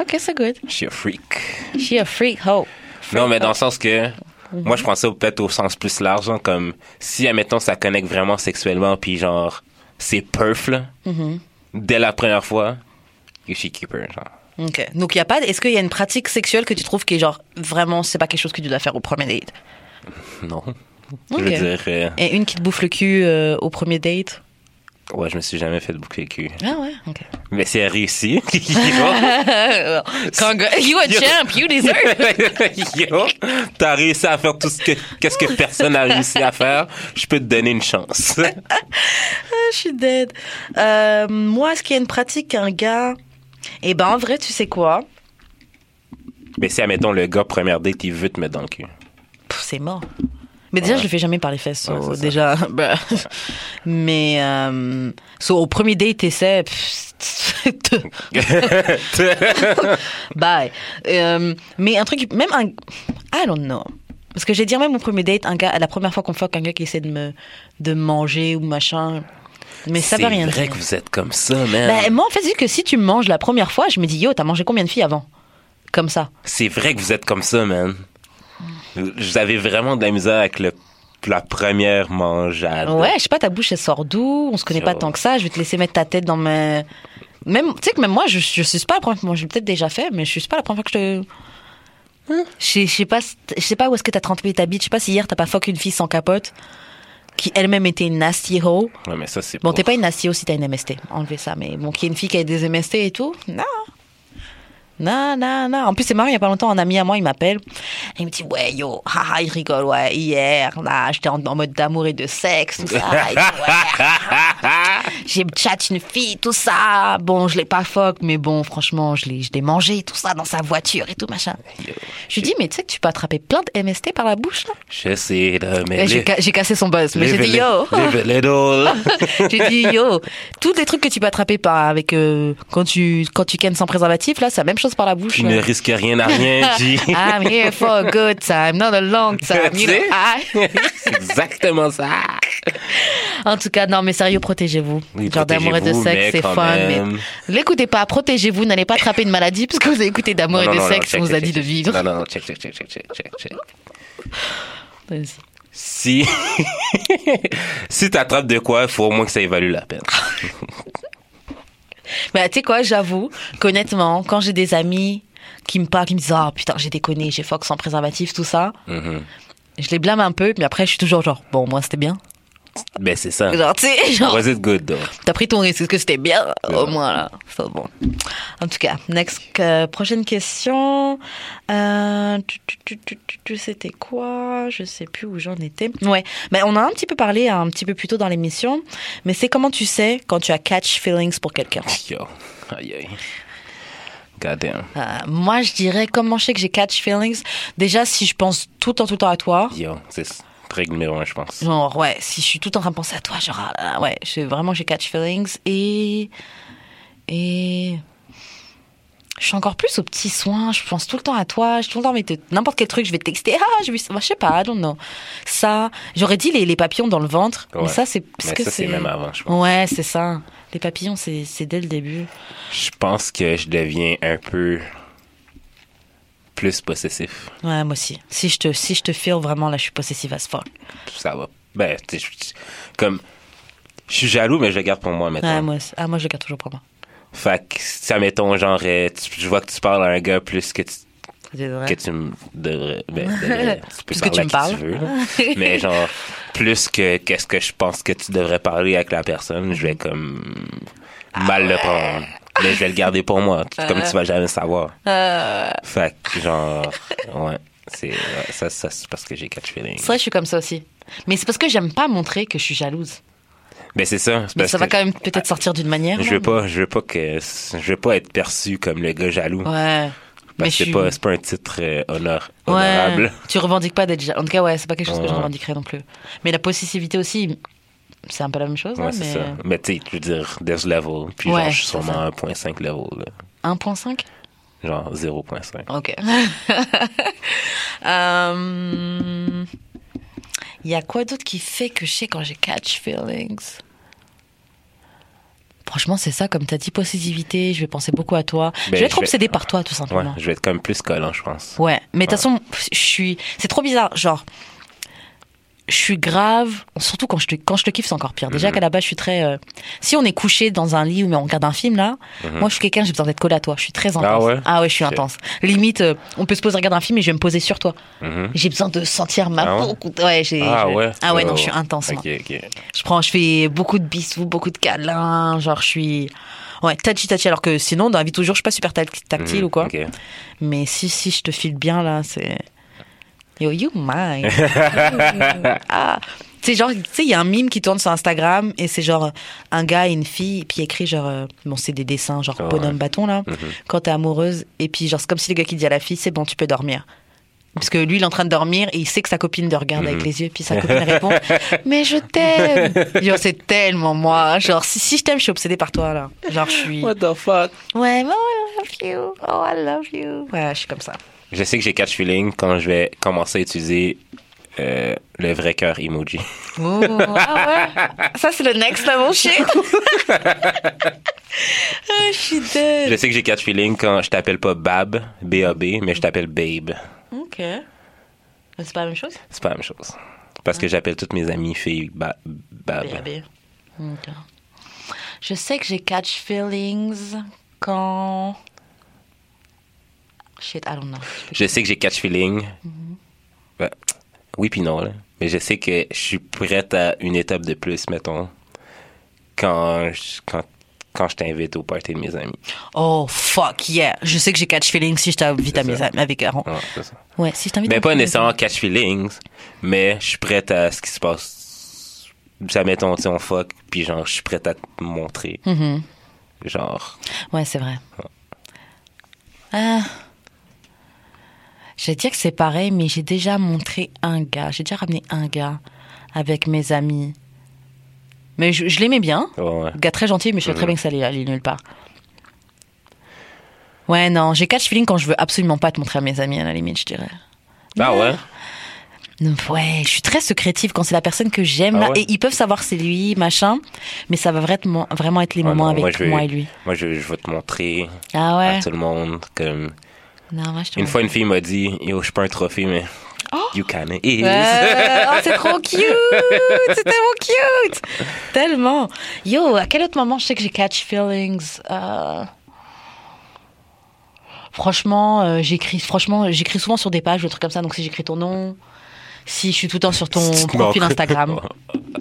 Ok, c'est good. She a freak. She a freak hoe. Non, mais dans le sens que moi, je prends ça peut-être au sens plus large, genre, comme si, admettons, ça connecte vraiment sexuellement, puis genre, c'est perf, là, dès la première fois, you should keep her, genre. Ok. Donc, il y a pas. Est-ce qu'il y a une pratique sexuelle que tu trouves qui est genre vraiment, c'est pas quelque chose que tu dois faire au premier date? Non. Ok. Je veux dire, euh, Et une qui te bouffe le cul euh, au premier date? Ouais, je me suis jamais fait boucler le cul. Ah ouais, ok. Mais c'est réussi. You a champ, you deserve. Yo, t'as réussi à faire tout ce que, qu'est-ce que personne n'a réussi à faire. Je peux te donner une chance. Je suis dead. Euh, moi, est-ce qu'il y a une pratique qu'un gars. Eh ben, en vrai, tu sais quoi? Mais si, admettons, le gars, première date, il veut te mettre dans le cul. Pff, C'est mort. Mais déjà, Ouais. je le fais jamais par les fesses. so, Ouais, c'est ça. déjà, bah. mais euh, so, au premier date, t'essaies. Bye. Euh, mais un truc, même un, I don't know. Parce que j'ai dire même au premier date, un gars, la première fois qu'on fuck un gars qui essaie de me, de manger ou machin. Mais ça C'est veut rien vrai dire. que vous êtes comme ça, man. Ben, moi, en fait, c'est que si tu me manges la première fois, je me dis, yo, t'as mangé combien de filles avant? Comme ça. C'est vrai que vous êtes comme ça, man. Avez vraiment de la misère avec le, la première mangeade. Ouais, je sais pas, ta bouche, elle sort d'où? On se connaît pas tant que ça. Je vais te laisser mettre ta tête dans mes. Même, tu sais que même moi, je, je suis pas la première fois. Moi, je l'ai peut-être déjà fait, mais je suis pas la première fois que je te. Hein? Je sais- je sais pas, je sais pas où est-ce que t'as trempé ta bite. Je sais pas si hier t'as pas fuck une fille sans capote, qui elle-même était une nasty hoe. Ouais, mais ça, c'est Bon, pour- t'es pas une nasty hoe si t'as une MST. Enlevez ça, mais bon, qui est une fille qui a des MST et tout. Non. Non, non, non. En plus, c'est marrant, il y a pas longtemps, un ami à moi, il m'appelle. Il me dit, ouais, yo, haha, il rigole, ouais, hier, là, j'étais en, en mode d'amour et de sexe, tout ça. Il dit, ouais, j'ai chat une fille, tout ça. Bon, je l'ai pas fuck, mais bon, franchement, je l'ai, je l'ai mangé, tout ça, dans sa voiture et tout, machin. Je lui dis, mais tu sais que tu peux attraper plein de MST par la bouche, là? Je sais, là, mais. J'ai, cassé son buzz, mais j'ai dit, yo. J'ai dit yo, tous les trucs que tu peux attraper par avec euh, quand tu quand tu kennes sans préservatif là, c'est la même chose par la bouche. Tu ne risques rien à rien, G. I'm here for a good time, not a long time. You know? I- c'est exactement ça. En tout cas, non, mais sérieux, protégez-vous. Oui, Genre d'amour et de sexe, c'est fun. même. Mais l'écoutez pas, protégez-vous, n'allez pas attraper une maladie parce que vous avez écouté d'amour et de non, sexe, check, on vous check, a dit check, de vivre. Non, non, check, check, check, check, check, check, check. Vas-y. Si. si t'attrapes de quoi, il faut au moins que ça évalue la peine. Mais tu sais quoi, j'avoue qu'honnêtement, quand j'ai des amis qui me parlent, qui me disent Ah putain, j'ai déconné, j'ai fuck sans préservatif, tout ça, Mhm. je les blâme un peu, mais après je suis toujours genre Bon, moi c'était bien. Ben, c'est ça. Genre, tu sais, genre. Was it good, though? T'as pris ton risque, est-ce que c'était bien? Au moins, là. C'est bon. En tout cas, next, euh, prochaine question. Euh, tu- tu- c'était quoi? Je sais plus où j'en étais. Ouais, mais on a un petit peu parlé un petit peu plus tôt dans l'émission, mais c'est comment tu sais quand tu as catch feelings pour quelqu'un? Yo. Aïe, aïe. God damn. Euh, Moi, je dirais comment je sais que j'ai catch feelings? Déjà, si je pense tout le temps, tout le temps à toi. Yo, c'est règle numéro un, je pense. Genre, ouais, si je suis tout en train de penser à toi, genre, ah là, ouais, je, vraiment, j'ai catch feelings. Et. Et. Je suis encore plus aux petits soins, je pense tout le temps à toi, je tout le temps te- n'importe quel truc, je vais te texter, ah, je, je sais pas, I don't know. Ça, j'aurais dit les, les papillons dans le ventre, mais Ouais. ça, c'est. Mais ça, c'est même avant, je pense. Ouais, c'est ça. Les papillons, c'est dès le début. Je pense que je deviens un peu plus possessif. Ouais, moi aussi. Si je te, si je te feel vraiment, là, je suis possessive as fuck. Ça va. Ben, tu sais, je- comme. Je suis jaloux, mais je le garde pour moi maintenant. Ouais, moi, ah, moi, je le garde toujours pour moi. Fait que, ça mettons, genre, euh, tu- je vois que tu parles à un gars plus que tu, que tu me. Ben, tu peux Plus que parler tu me parles. veux, mais genre, plus que qu'est-ce que je pense que tu devrais parler avec la personne, je vais comme mal le prendre. Mais je vais le garder pour moi, comme tu vas jamais savoir. Euh, Fait que, genre, ouais. C'est, ça, ça c'est parce que j'ai catch feeling. C'est vrai, je suis comme ça aussi. Mais c'est parce que j'aime pas montrer que je suis jalouse. Ben, c'est ça. Mais ça va quand même peut-être sortir d'une manière. Je veux pas, je veux pas que, je veux pas être perçu comme le gars jaloux. Ouais. Parce mais que c'est pas, pas un titre euh, Ouais. honorable. Tu revendiques pas d'être jalouse. En tout cas, ouais, c'est pas quelque chose que je revendiquerais non plus. Mais la possessivité aussi, c'est un peu la même chose. Ouais, c'est mais... ça. Mais tu sais, je veux dire, there's level. Puis Ouais, genre, je suis sûrement à 1.5 level, là. 1.5 Genre 0.5. Ok. Euh, Il y a quoi d'autre qui fait que je sais quand j'ai catch feelings? Franchement, c'est ça, comme t'as dit, possessivité, je vais penser beaucoup à toi. Ben, je vais être je vais- obsédée par toi, tout Ouais, simplement. je vais être comme plus collant, je pense. Ouais, mais de toute façon, je suis. C'est trop bizarre. Genre, je suis grave. Surtout quand je te, quand je te kiffe, c'est encore pire. Mhm. Déjà qu'à la base, je suis très. euh, Si on est couché dans un lit ou on regarde un film là, moi, je suis quelqu'un, j'ai besoin d'être collé à toi. Je suis très intense. Mhm. Ah ouais je suis intense. Limite, euh, on peut se poser regarder un film et je vais me poser sur toi. Mhm. J'ai besoin de sentir ma Ah ouais peau. Ouais, j'ai. Ah je- ouais? Ah ouais, non, Oh. je suis intense. moi. Ok, ok. Je prends, je fais beaucoup de bisous, beaucoup de câlins. Genre, je suis. Ouais, touchy touchy. Alors que sinon, dans la vie de tous les jours, je suis pas super tac- tactile Mhm, ou quoi. Mais si, si je te file bien là, c'est. Yo, you mine. ah. Tu sais, genre, tu sais, il y a un mime qui tourne sur Instagram et c'est genre un gars et une fille, puis il écrit genre, euh, bon, c'est des dessins, genre ouais. bonhomme bâton là, Mhm. quand t'es amoureuse, et puis genre, c'est comme si le gars qui dit à la fille, c'est bon, tu peux dormir. Parce que lui, il est en train de dormir et il sait que sa copine le regarde Mhm. avec les yeux. Puis sa copine répond Mais je t'aime Genre, c'est tellement moi. Genre, si, si je t'aime, je suis obsédée par toi, là. Genre, je suis. the fuck? Ouais, oh, I love you. Oh, I love you. Ouais, je suis comme ça. Je sais que j'ai catch feeling quand je vais commencer à utiliser euh, le vrai cœur emoji. Oh, ah ouais? Ça, c'est le next level shit. ah, je suis dead. Je sais que j'ai catch feeling quand je t'appelle pas Bab, B-A-B, mais je t'appelle Babe. Ok. Mais c'est pas la même chose? C'est pas la même chose. Parce que j'appelle toutes mes amies filles Ba- Bab. B.A.B. Ok. Je sais que j'ai catch feelings quand. Shit, I don't know. Je sais que j'ai catch feeling. Ben, oui puis non, là. Mais je sais que je suis prête à une étape de plus, mettons, quand je, quand, quand je t'invite au party de mes amis. Oh, fuck, yeah. Je sais que j'ai catch feelings si je t'invite à mes amis avec Aaron. Ouais, c'est ça. Ouais, si je t'invite Mais à pas nécessairement catch feelings, mais je suis prête à ce qui se passe. Ça mettons, tu on fuck, puis genre, je suis prête à te montrer. Mhm. Genre, Ouais, c'est vrai. Ah. Je vais dire que c'est pareil, mais j'ai déjà montré un gars. J'ai déjà ramené un gars avec mes amis. Mais je, je l'aimais bien. ouais. Gars très gentil, mais je sais très bien que ça allait aller nulle part. Ouais, non, j'ai catch feeling quand je veux absolument pas te montrer à mes amis, à la limite, je dirais. Ah ouais? Ouais, je suis très secrétive quand c'est la personne que j'aime. Ah là, ouais? Et ils peuvent savoir que c'est lui, machin. Mais ça va vraiment, vraiment être les Ah moments non, avec moi, et lui. Moi, je, je vais te montrer Ah ouais? à tout le monde. Comme... Non, moi, je te Une fois, une fille m'a dit Yo, je suis pas un trophée, mais you kinda is. Ouais, oh, c'est trop cute! C'est tellement cute! Tellement! Yo, à quel autre moment je sais que j'ai catch feelings? Euh, Franchement, euh, j'écris franchement, j'écris souvent sur des pages, des trucs comme ça. Donc si j'écris ton nom, si je suis tout le temps sur ton profil Instagram,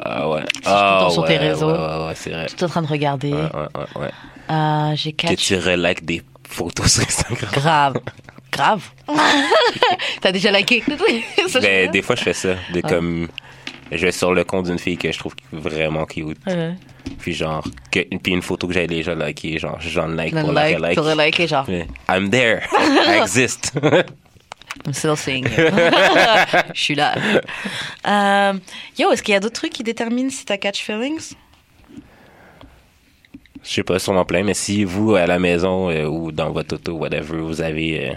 Ah ouais. tout le Ah temps sur tes ouais, réseaux. Ouais, ouais, ouais, c'est vrai. tout en train de regarder, Ouais, ouais, ouais, ouais. euh, j'ai Que catch tu relikes des photos sur Instagram. grave, grave. T'as déjà liké? Je- des fois, je fais ça. De comme. Je vais sur le compte d'une fille que je trouve vraiment cute. Ouais. Puis genre, que, puis une photo que j'avais déjà likée, genre, j'en like Le pour la like, relike. t'aurais liké, genre. Mais I'm there. I exist. I'm still seeing you. Je suis là. Euh, yo, est-ce qu'il y a d'autres trucs qui déterminent si t'as catch feelings? Je sais pas, sûrement plein, mais si vous, à la maison euh, ou dans votre auto, whatever, vous avez euh,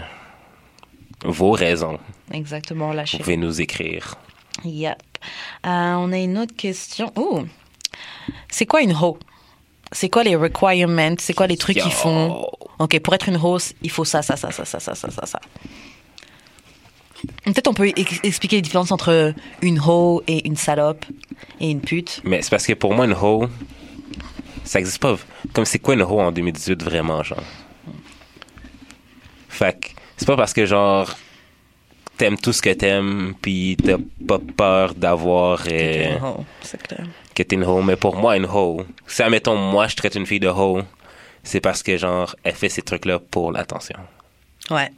vos raisons, Exactement, vous lâché. pouvez nous écrire. Yep. Euh, on a une autre question. Oh, c'est quoi une hoe? C'est quoi les requirements? C'est quoi les trucs qu'ils font? Ok, pour être une hose, il faut ça, ça, ça, ça, ça, ça, ça, ça, ça. Peut-être on peut ex- expliquer les différences entre une hoe et une salope et une pute. Mais c'est parce que pour moi, une hoe, ça existe pas. Comme c'est quoi une hoe en 2018 vraiment, genre? Fait que c'est pas parce que genre t'aimes tout ce que t'aimes puis t'as pas peur d'avoir euh, c'est clair. que t'es une hoe. Mais pour moi, une hoe, si admettons moi je traite une fille de hoe, c'est parce que genre elle fait ces trucs-là pour l'attention. Ouais.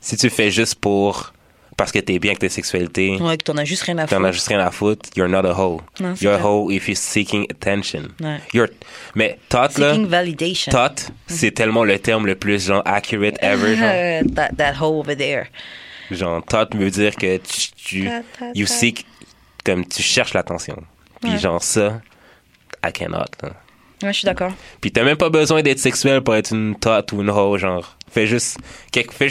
Si tu fais juste pour parce que t'es bien avec ta sexualité, Ouais, que t'en as juste rien à T'en foutre. as juste rien à foutre. You're not a hoe. Non, You're a vrai. hoe if you're seeking attention. Ouais. You're... Mais tot, là, Seeking validation. tot, c'est tellement le terme le plus genre accurate ever. Genre, that, that hoe over there. genre tot veut dire que tu, tu Ta, ta, you seek, comme tu cherches l'attention. Puis Ouais. genre ça, I cannot. là. Ouais, je suis d'accord. Puis t'as même pas besoin d'être sexuel pour être une tot ou une hoe, genre. Fais juste, fais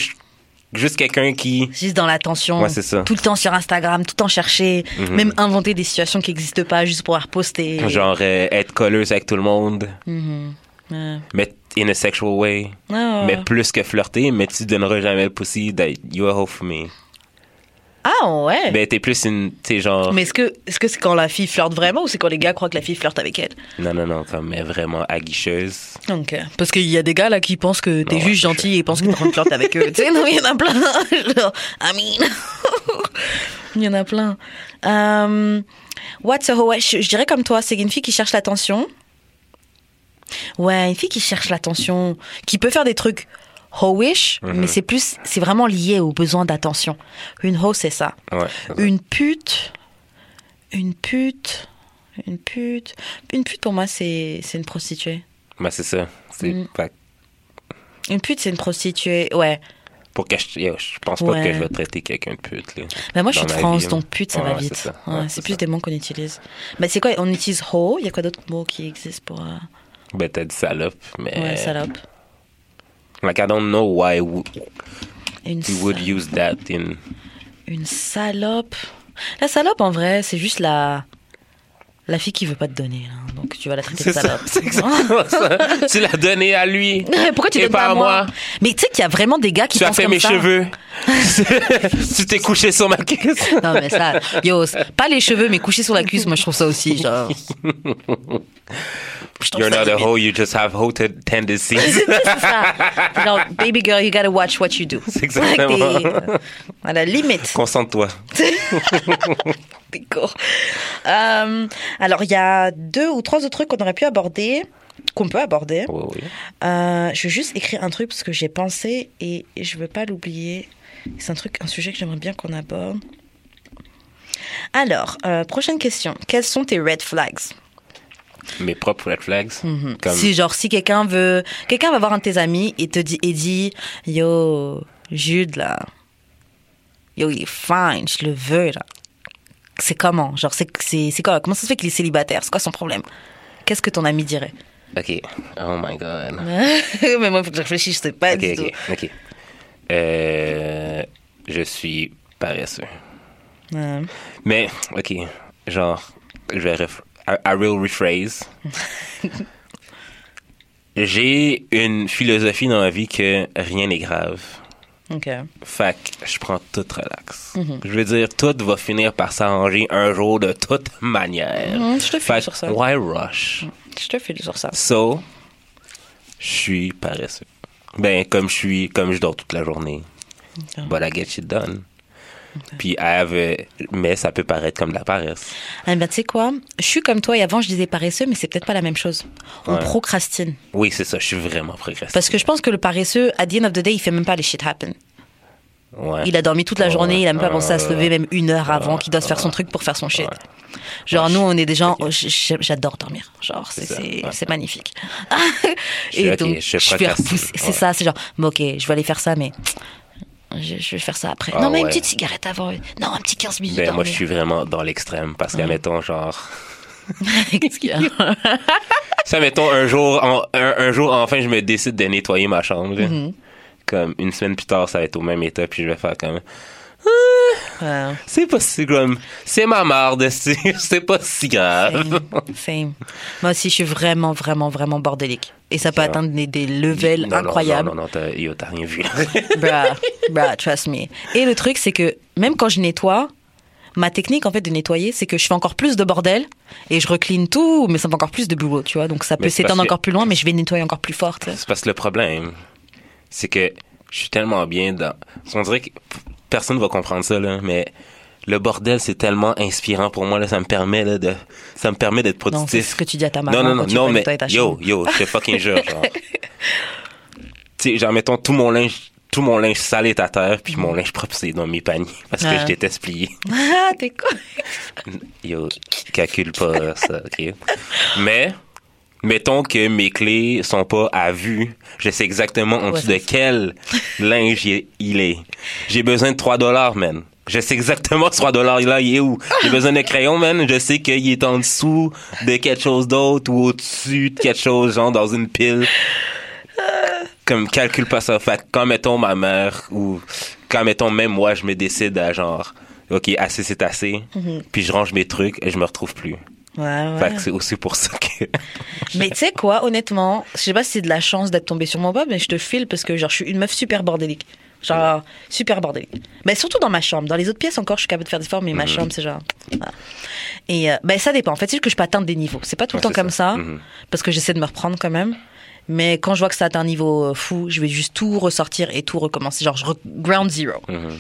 juste quelqu'un qui, Juste dans l'attention. Ouais, c'est ça. Tout le temps sur Instagram, tout le temps chercher. Mhm. Même inventer des situations qui n'existent pas juste pour reposter. genre, euh, être colleuse avec tout le monde, Mhm. Mais in a sexual way. Ah, mais plus que flirter, mais tu donneras jamais le pussy that you a hoe for me. Ah ouais. Ben, t'es plus une, sais, genre, Mais est-ce que est-ce que c'est quand la fille flirte vraiment ou c'est quand les gars croient que la fille flirte avec elle? Non, non, non, comme, mais vraiment aguicheuse. Ok. Parce qu'il y a des gars là qui pensent que t'es juste gentil et pensent que t'es en train de flirter avec eux. Tu sais, non, il y en a plein. Genre, I mean. il y en a plein. Euh, what's a hoe? Je dirais comme toi, c'est une fille qui cherche l'attention. Ouais, une fille qui cherche l'attention, qui peut faire des trucs hoish, Mhm. mais c'est plus, c'est vraiment lié au besoin d'attention. Une hoe, c'est ça. Ouais. Une pute, une pute, une pute. Une pute pour moi, c'est c'est une prostituée. Ben, c'est ça. C'est, Mm. Une pute, c'est une prostituée, ouais. Pour que je, je pense pas que je vais traiter quelqu'un de pute. Là. Bah, moi, je suis France, vie, donc pute, ça va vite. c'est. Ouais, plus ça. des mots qu'on utilise. Bah, c'est quoi? On utilise ho? Il y a quoi d'autres mots qui existent pour. euh, Ben, t'as dit salope, mais. Ouais, salope. Like, I don't know why Une, you would use that in. une salope. La salope, en vrai, c'est juste la. La fille qui veut pas te donner. là. Donc, tu vas la traiter de ça, salope. c'est exactement ça. tu l'as donné à lui. Pourquoi tu Et pas à moi, moi. Mais tu sais qu'il y a vraiment des gars qui Tu as pensent fait comme mes ça. cheveux. tu t'es couché sur ma cuisse. Non, mais ça, yo, pas les cheveux, mais coucher sur la cuisse, moi je trouve ça aussi, genre. You're ça not a hoe, you just have hoe te- tendencies. C'est ça. Genre, baby girl, you gotta watch what you do. C'est exactement. T'es- À la limite. Concentre-toi. Euh, alors, il y a deux ou trois autres trucs qu'on aurait pu aborder, qu'on peut aborder. Oui, oui. Euh, je vais juste écrire un truc parce que j'ai pensé et je veux pas l'oublier. C'est un truc, un sujet que j'aimerais bien qu'on aborde. Alors, euh, prochaine question. Quels sont tes red flags? Mes propres red flags. Comme... Si genre si quelqu'un veut, quelqu'un va voir un de tes amis et te dit et dit yo Jude là, yo il est fine, je le veux là. C'est comment? Genre c'est c'est c'est quoi? Comment ça se fait qu'il est célibataire? C'est quoi son problème? Qu'est-ce que ton ami dirait? Ok. Oh my god. Mais moi il faut que je réfléchisse, je sais pas Ok, du tout. ok, ok. Euh, je suis paresseux. Ouais. Mais, ok, genre, je vais ref- I, I will rephrase. J'ai une philosophie dans ma vie que rien n'est grave. Ok. Fait que je prends tout relax. Je veux dire, tout va finir par s'arranger un jour de toute manière. Mhm, je te file sur ça. why rush? Je te file sur ça. So, je suis paresseux. Ben, comme je suis, comme je dors toute la journée. But I get shit done. Puis, I have a- mais ça peut paraître comme de la paresse. Ah ben tu sais quoi? Je suis comme toi et avant je disais paresseux, mais c'est peut-être pas la même chose. On Ouais. procrastine. Oui, c'est ça, je suis vraiment progressif. Parce que je pense que le paresseux, at the end of the day, il fait même pas les shit happen. Ouais. Il a dormi toute la Ouais, journée, il a même pas pensé à se lever même une heure avant qu'il doit se faire son truc pour faire son shit. Genre, nous, on est des gens, oh, j'adore dormir. Genre, c'est magnifique. Je suis Et ok, donc, je je procrastine, repousser. C'est ça, c'est genre, bon, ok, je vais aller faire ça, mais je, je vais faire ça après. Ah, non, mais une petite cigarette avant. Non, un petit 15 minutes. Ben, moi, je suis vraiment dans l'extrême. Parce qu'à mettons, genre, Qu'est-ce qu'il y a? Ça, mettons, un jour, en- un, un jour, enfin, je me décide de nettoyer ma chambre. Mm-hmm. Comme une semaine plus tard, ça va être au même état, puis je vais faire comme, C'est pas si comme, c'est ma marde, c'est pas si grave. Same, same. Moi aussi, je suis vraiment, vraiment, vraiment bordélique. Et ça peut atteindre des, des levels Non, incroyables. Non, non, non, t'as, rien vu. Bruh, bruh, trust me. Et le truc, c'est que même quand je nettoie, ma technique en fait de nettoyer, c'est que je fais encore plus de bordel et je recline tout, mais ça fait encore plus de boulot, tu vois. Donc ça peut s'étendre encore plus loin, mais je vais nettoyer encore plus fort. C'est parce que le problème, c'est que je suis tellement bien dans. On dirait que personne va comprendre ça, là, mais le bordel, c'est tellement inspirant pour moi, là, ça me permet, là, de. Ça me permet d'être Non, c'est productif. ce que tu dis à ta maman non, non, non, non, mais yo, yo, je te fucking jure, genre. tu sais, genre, mettons, tout mon linge, tout mon linge sale est à terre, puis mon linge propre, c'est dans mes paniers, parce que Ouais. je déteste plier. Ah, t'es con. Yo, calcule pas ça, ok? Mais, mettons que mes clés sont pas à vue. Je sais exactement en Ouais, dessous de quel linge il est. J'ai besoin de 3 dollars, man. Je sais exactement ce 3 dollars là, il est où. J'ai besoin de crayon, man. Je sais qu'il est en dessous de quelque chose d'autre ou au-dessus de quelque chose, genre dans une pile. Comme calcule pas ça. Fait quand mettons ma mère ou quand mettons même moi, je me décide à genre, ok, assez c'est assez, puis je range mes trucs et je me retrouve plus. Ouais, ouais. Fait que c'est aussi pour ça que. Mais tu sais quoi, honnêtement, je sais pas si c'est de la chance d'être tombée sur mon bob, mais je te file parce que genre je suis une meuf super bordélique. Genre super bordélique. Mais surtout dans ma chambre. Dans les autres pièces encore, je suis capable de faire des efforts, mais ma chambre, c'est genre. voilà. Et euh, ben ça dépend. En fait, c'est juste que je peux atteindre des niveaux. C'est pas tout le temps comme ça, ça. Mhm. parce que j'essaie de me reprendre quand même. Mais quand je vois que ça atteint un niveau euh, fou, je vais juste tout ressortir et tout recommencer. Genre, je re- ground zero. Mhm.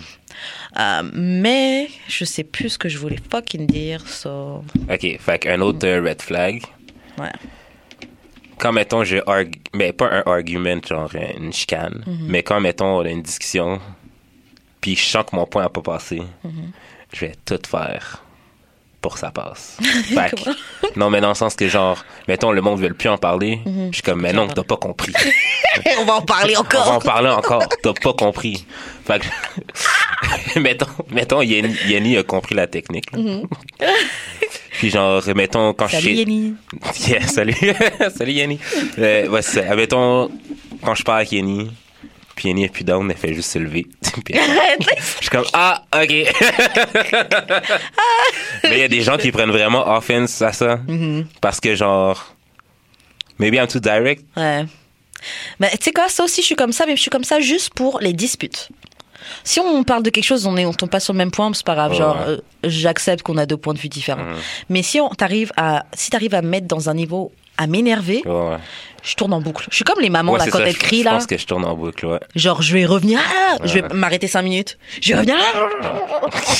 Euh, mais je sais plus ce que je voulais fucking dire, so. Ok, fait qu'un autre euh, red flag. Ouais. Quand mettons, je argue. Mais pas un argument, genre une chicane. Mhm. Mais quand mettons, on a une discussion, puis je sens que mon point n'a pas passé, Mhm. je vais tout faire pour que ça passe. Fait que- non, mais dans le sens que, genre, mettons, le monde veut plus en parler. Mhm. Je suis comme, mais non, t'as pas compris. On va en parler On va en encore. parler encore. T'as pas compris. Fait que, mettons, mettons Yanni, Yanni a compris la technique. là. Puis genre, mettons, quand Mhm. Salut je suis... Yenny. Yeah, salut. salut Yanni. Euh, ouais, c'est, admettons, quand je parle avec Yanni, puis Yanni est plus down, elle fait juste se lever. Puis elle- je suis comme, ah, ok. Mais il y a des gens qui prennent vraiment offense à ça. Mm-hmm. Parce que genre, maybe I'm too direct. Ouais. Mais tu sais quoi, ça aussi, je suis comme ça, mais je suis comme ça juste pour les disputes. Si on parle de quelque chose, on est, on tombe pas sur le même point, c'est pas grave. Ouais. Genre, euh, j'accepte qu'on a deux points de vue différents. Mais si on t'arrive à, si t'arrives à me mettre dans un niveau à m'énerver, Ouais, je tourne en boucle. Je suis comme les mamans Ouais, là quand ça, elles je- crient je là. pense que je tourne en boucle, ouais. Genre, je vais revenir, ah, je vais m'arrêter cinq minutes. Je vais revenir.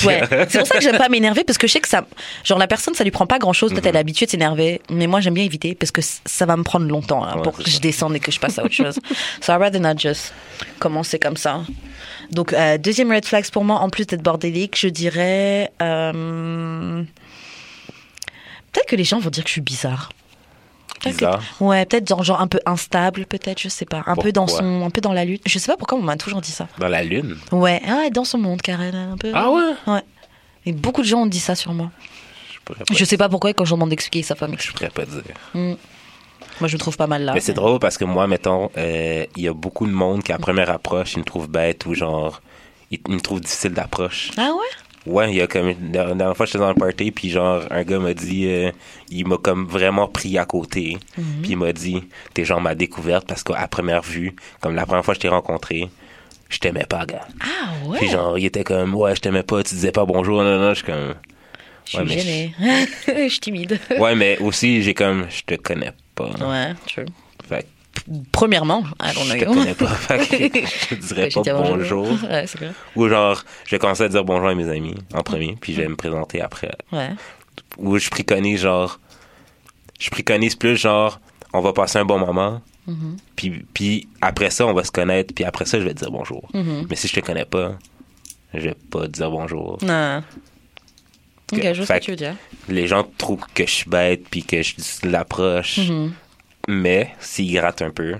Ouais. C'est pour ça que j'aime pas m'énerver parce que je sais que ça, genre la personne, ça lui prend pas grand chose. Mhm. Peut-être elle est habituée de s'énerver, mais moi j'aime bien éviter parce que ça va me prendre longtemps hein, pour que je descende et que je passe à autre chose. so I'd rather not just commencer comme ça. Donc euh, deuxième red flags pour moi, en plus d'être bordélique, je dirais euh, peut-être que les gens vont dire que je suis bizarre. Que-. Ouais, peut-être genre, genre un peu instable, peut-être, je sais pas. Un peu dans son, un peu dans la lutte. Je sais pas pourquoi on m'a toujours dit ça. Dans la lune. Ouais, ah, dans son monde, Karen, un peu. Ah ouais? Ouais. Et beaucoup de gens ont dit ça sur moi. Je pourrais pas, Je sais pas pourquoi, quand je demande d'expliquer, ça va je pourrais pas dire. Moi, je me trouve pas mal là. Mais c'est drôle parce que moi, mettons, euh, il y a beaucoup de monde qui, à première approche, ils me trouvent bête ou genre, ils, ils me trouvent difficile d'approche. Ah ouais? Ouais, il y a comme. La dernière fois, j'étais dans un party, puis genre, un gars m'a dit. euh, il m'a comme vraiment pris à côté. Puis il m'a dit T'es genre ma découverte parce qu'à première vue, comme la première fois que je t'ai rencontré, je t'aimais pas, gars. Ah ouais? Puis genre, il était comme Ouais, je t'aimais pas, tu disais pas bonjour, non, non, je suis comme. je suis gênée. Je suis timide. Ouais, mais aussi, j'ai comme. Je te connais pas. Ouais, true. Fait Premièrement, I don't je te connais pas. Je te dirais pas bonjour. Ouais, c'est vrai. Ou genre, je vais commencer à dire bonjour à mes amis en premier, puis je vais me présenter après. Ouais. Ou je préconise genre. Je préconise plus genre, on va passer un bon moment, Mm-hmm. puis, puis après ça, on va se connaître, puis après ça, je vais te dire bonjour. Mm-hmm. Mais si je te connais pas, je vais pas te dire bonjour. Non. Ok, je vois ce que tu veux dire. Les gens trouvent que je suis bête, puis que je l'approche. Mm-hmm. Mais s'ils grattent un peu,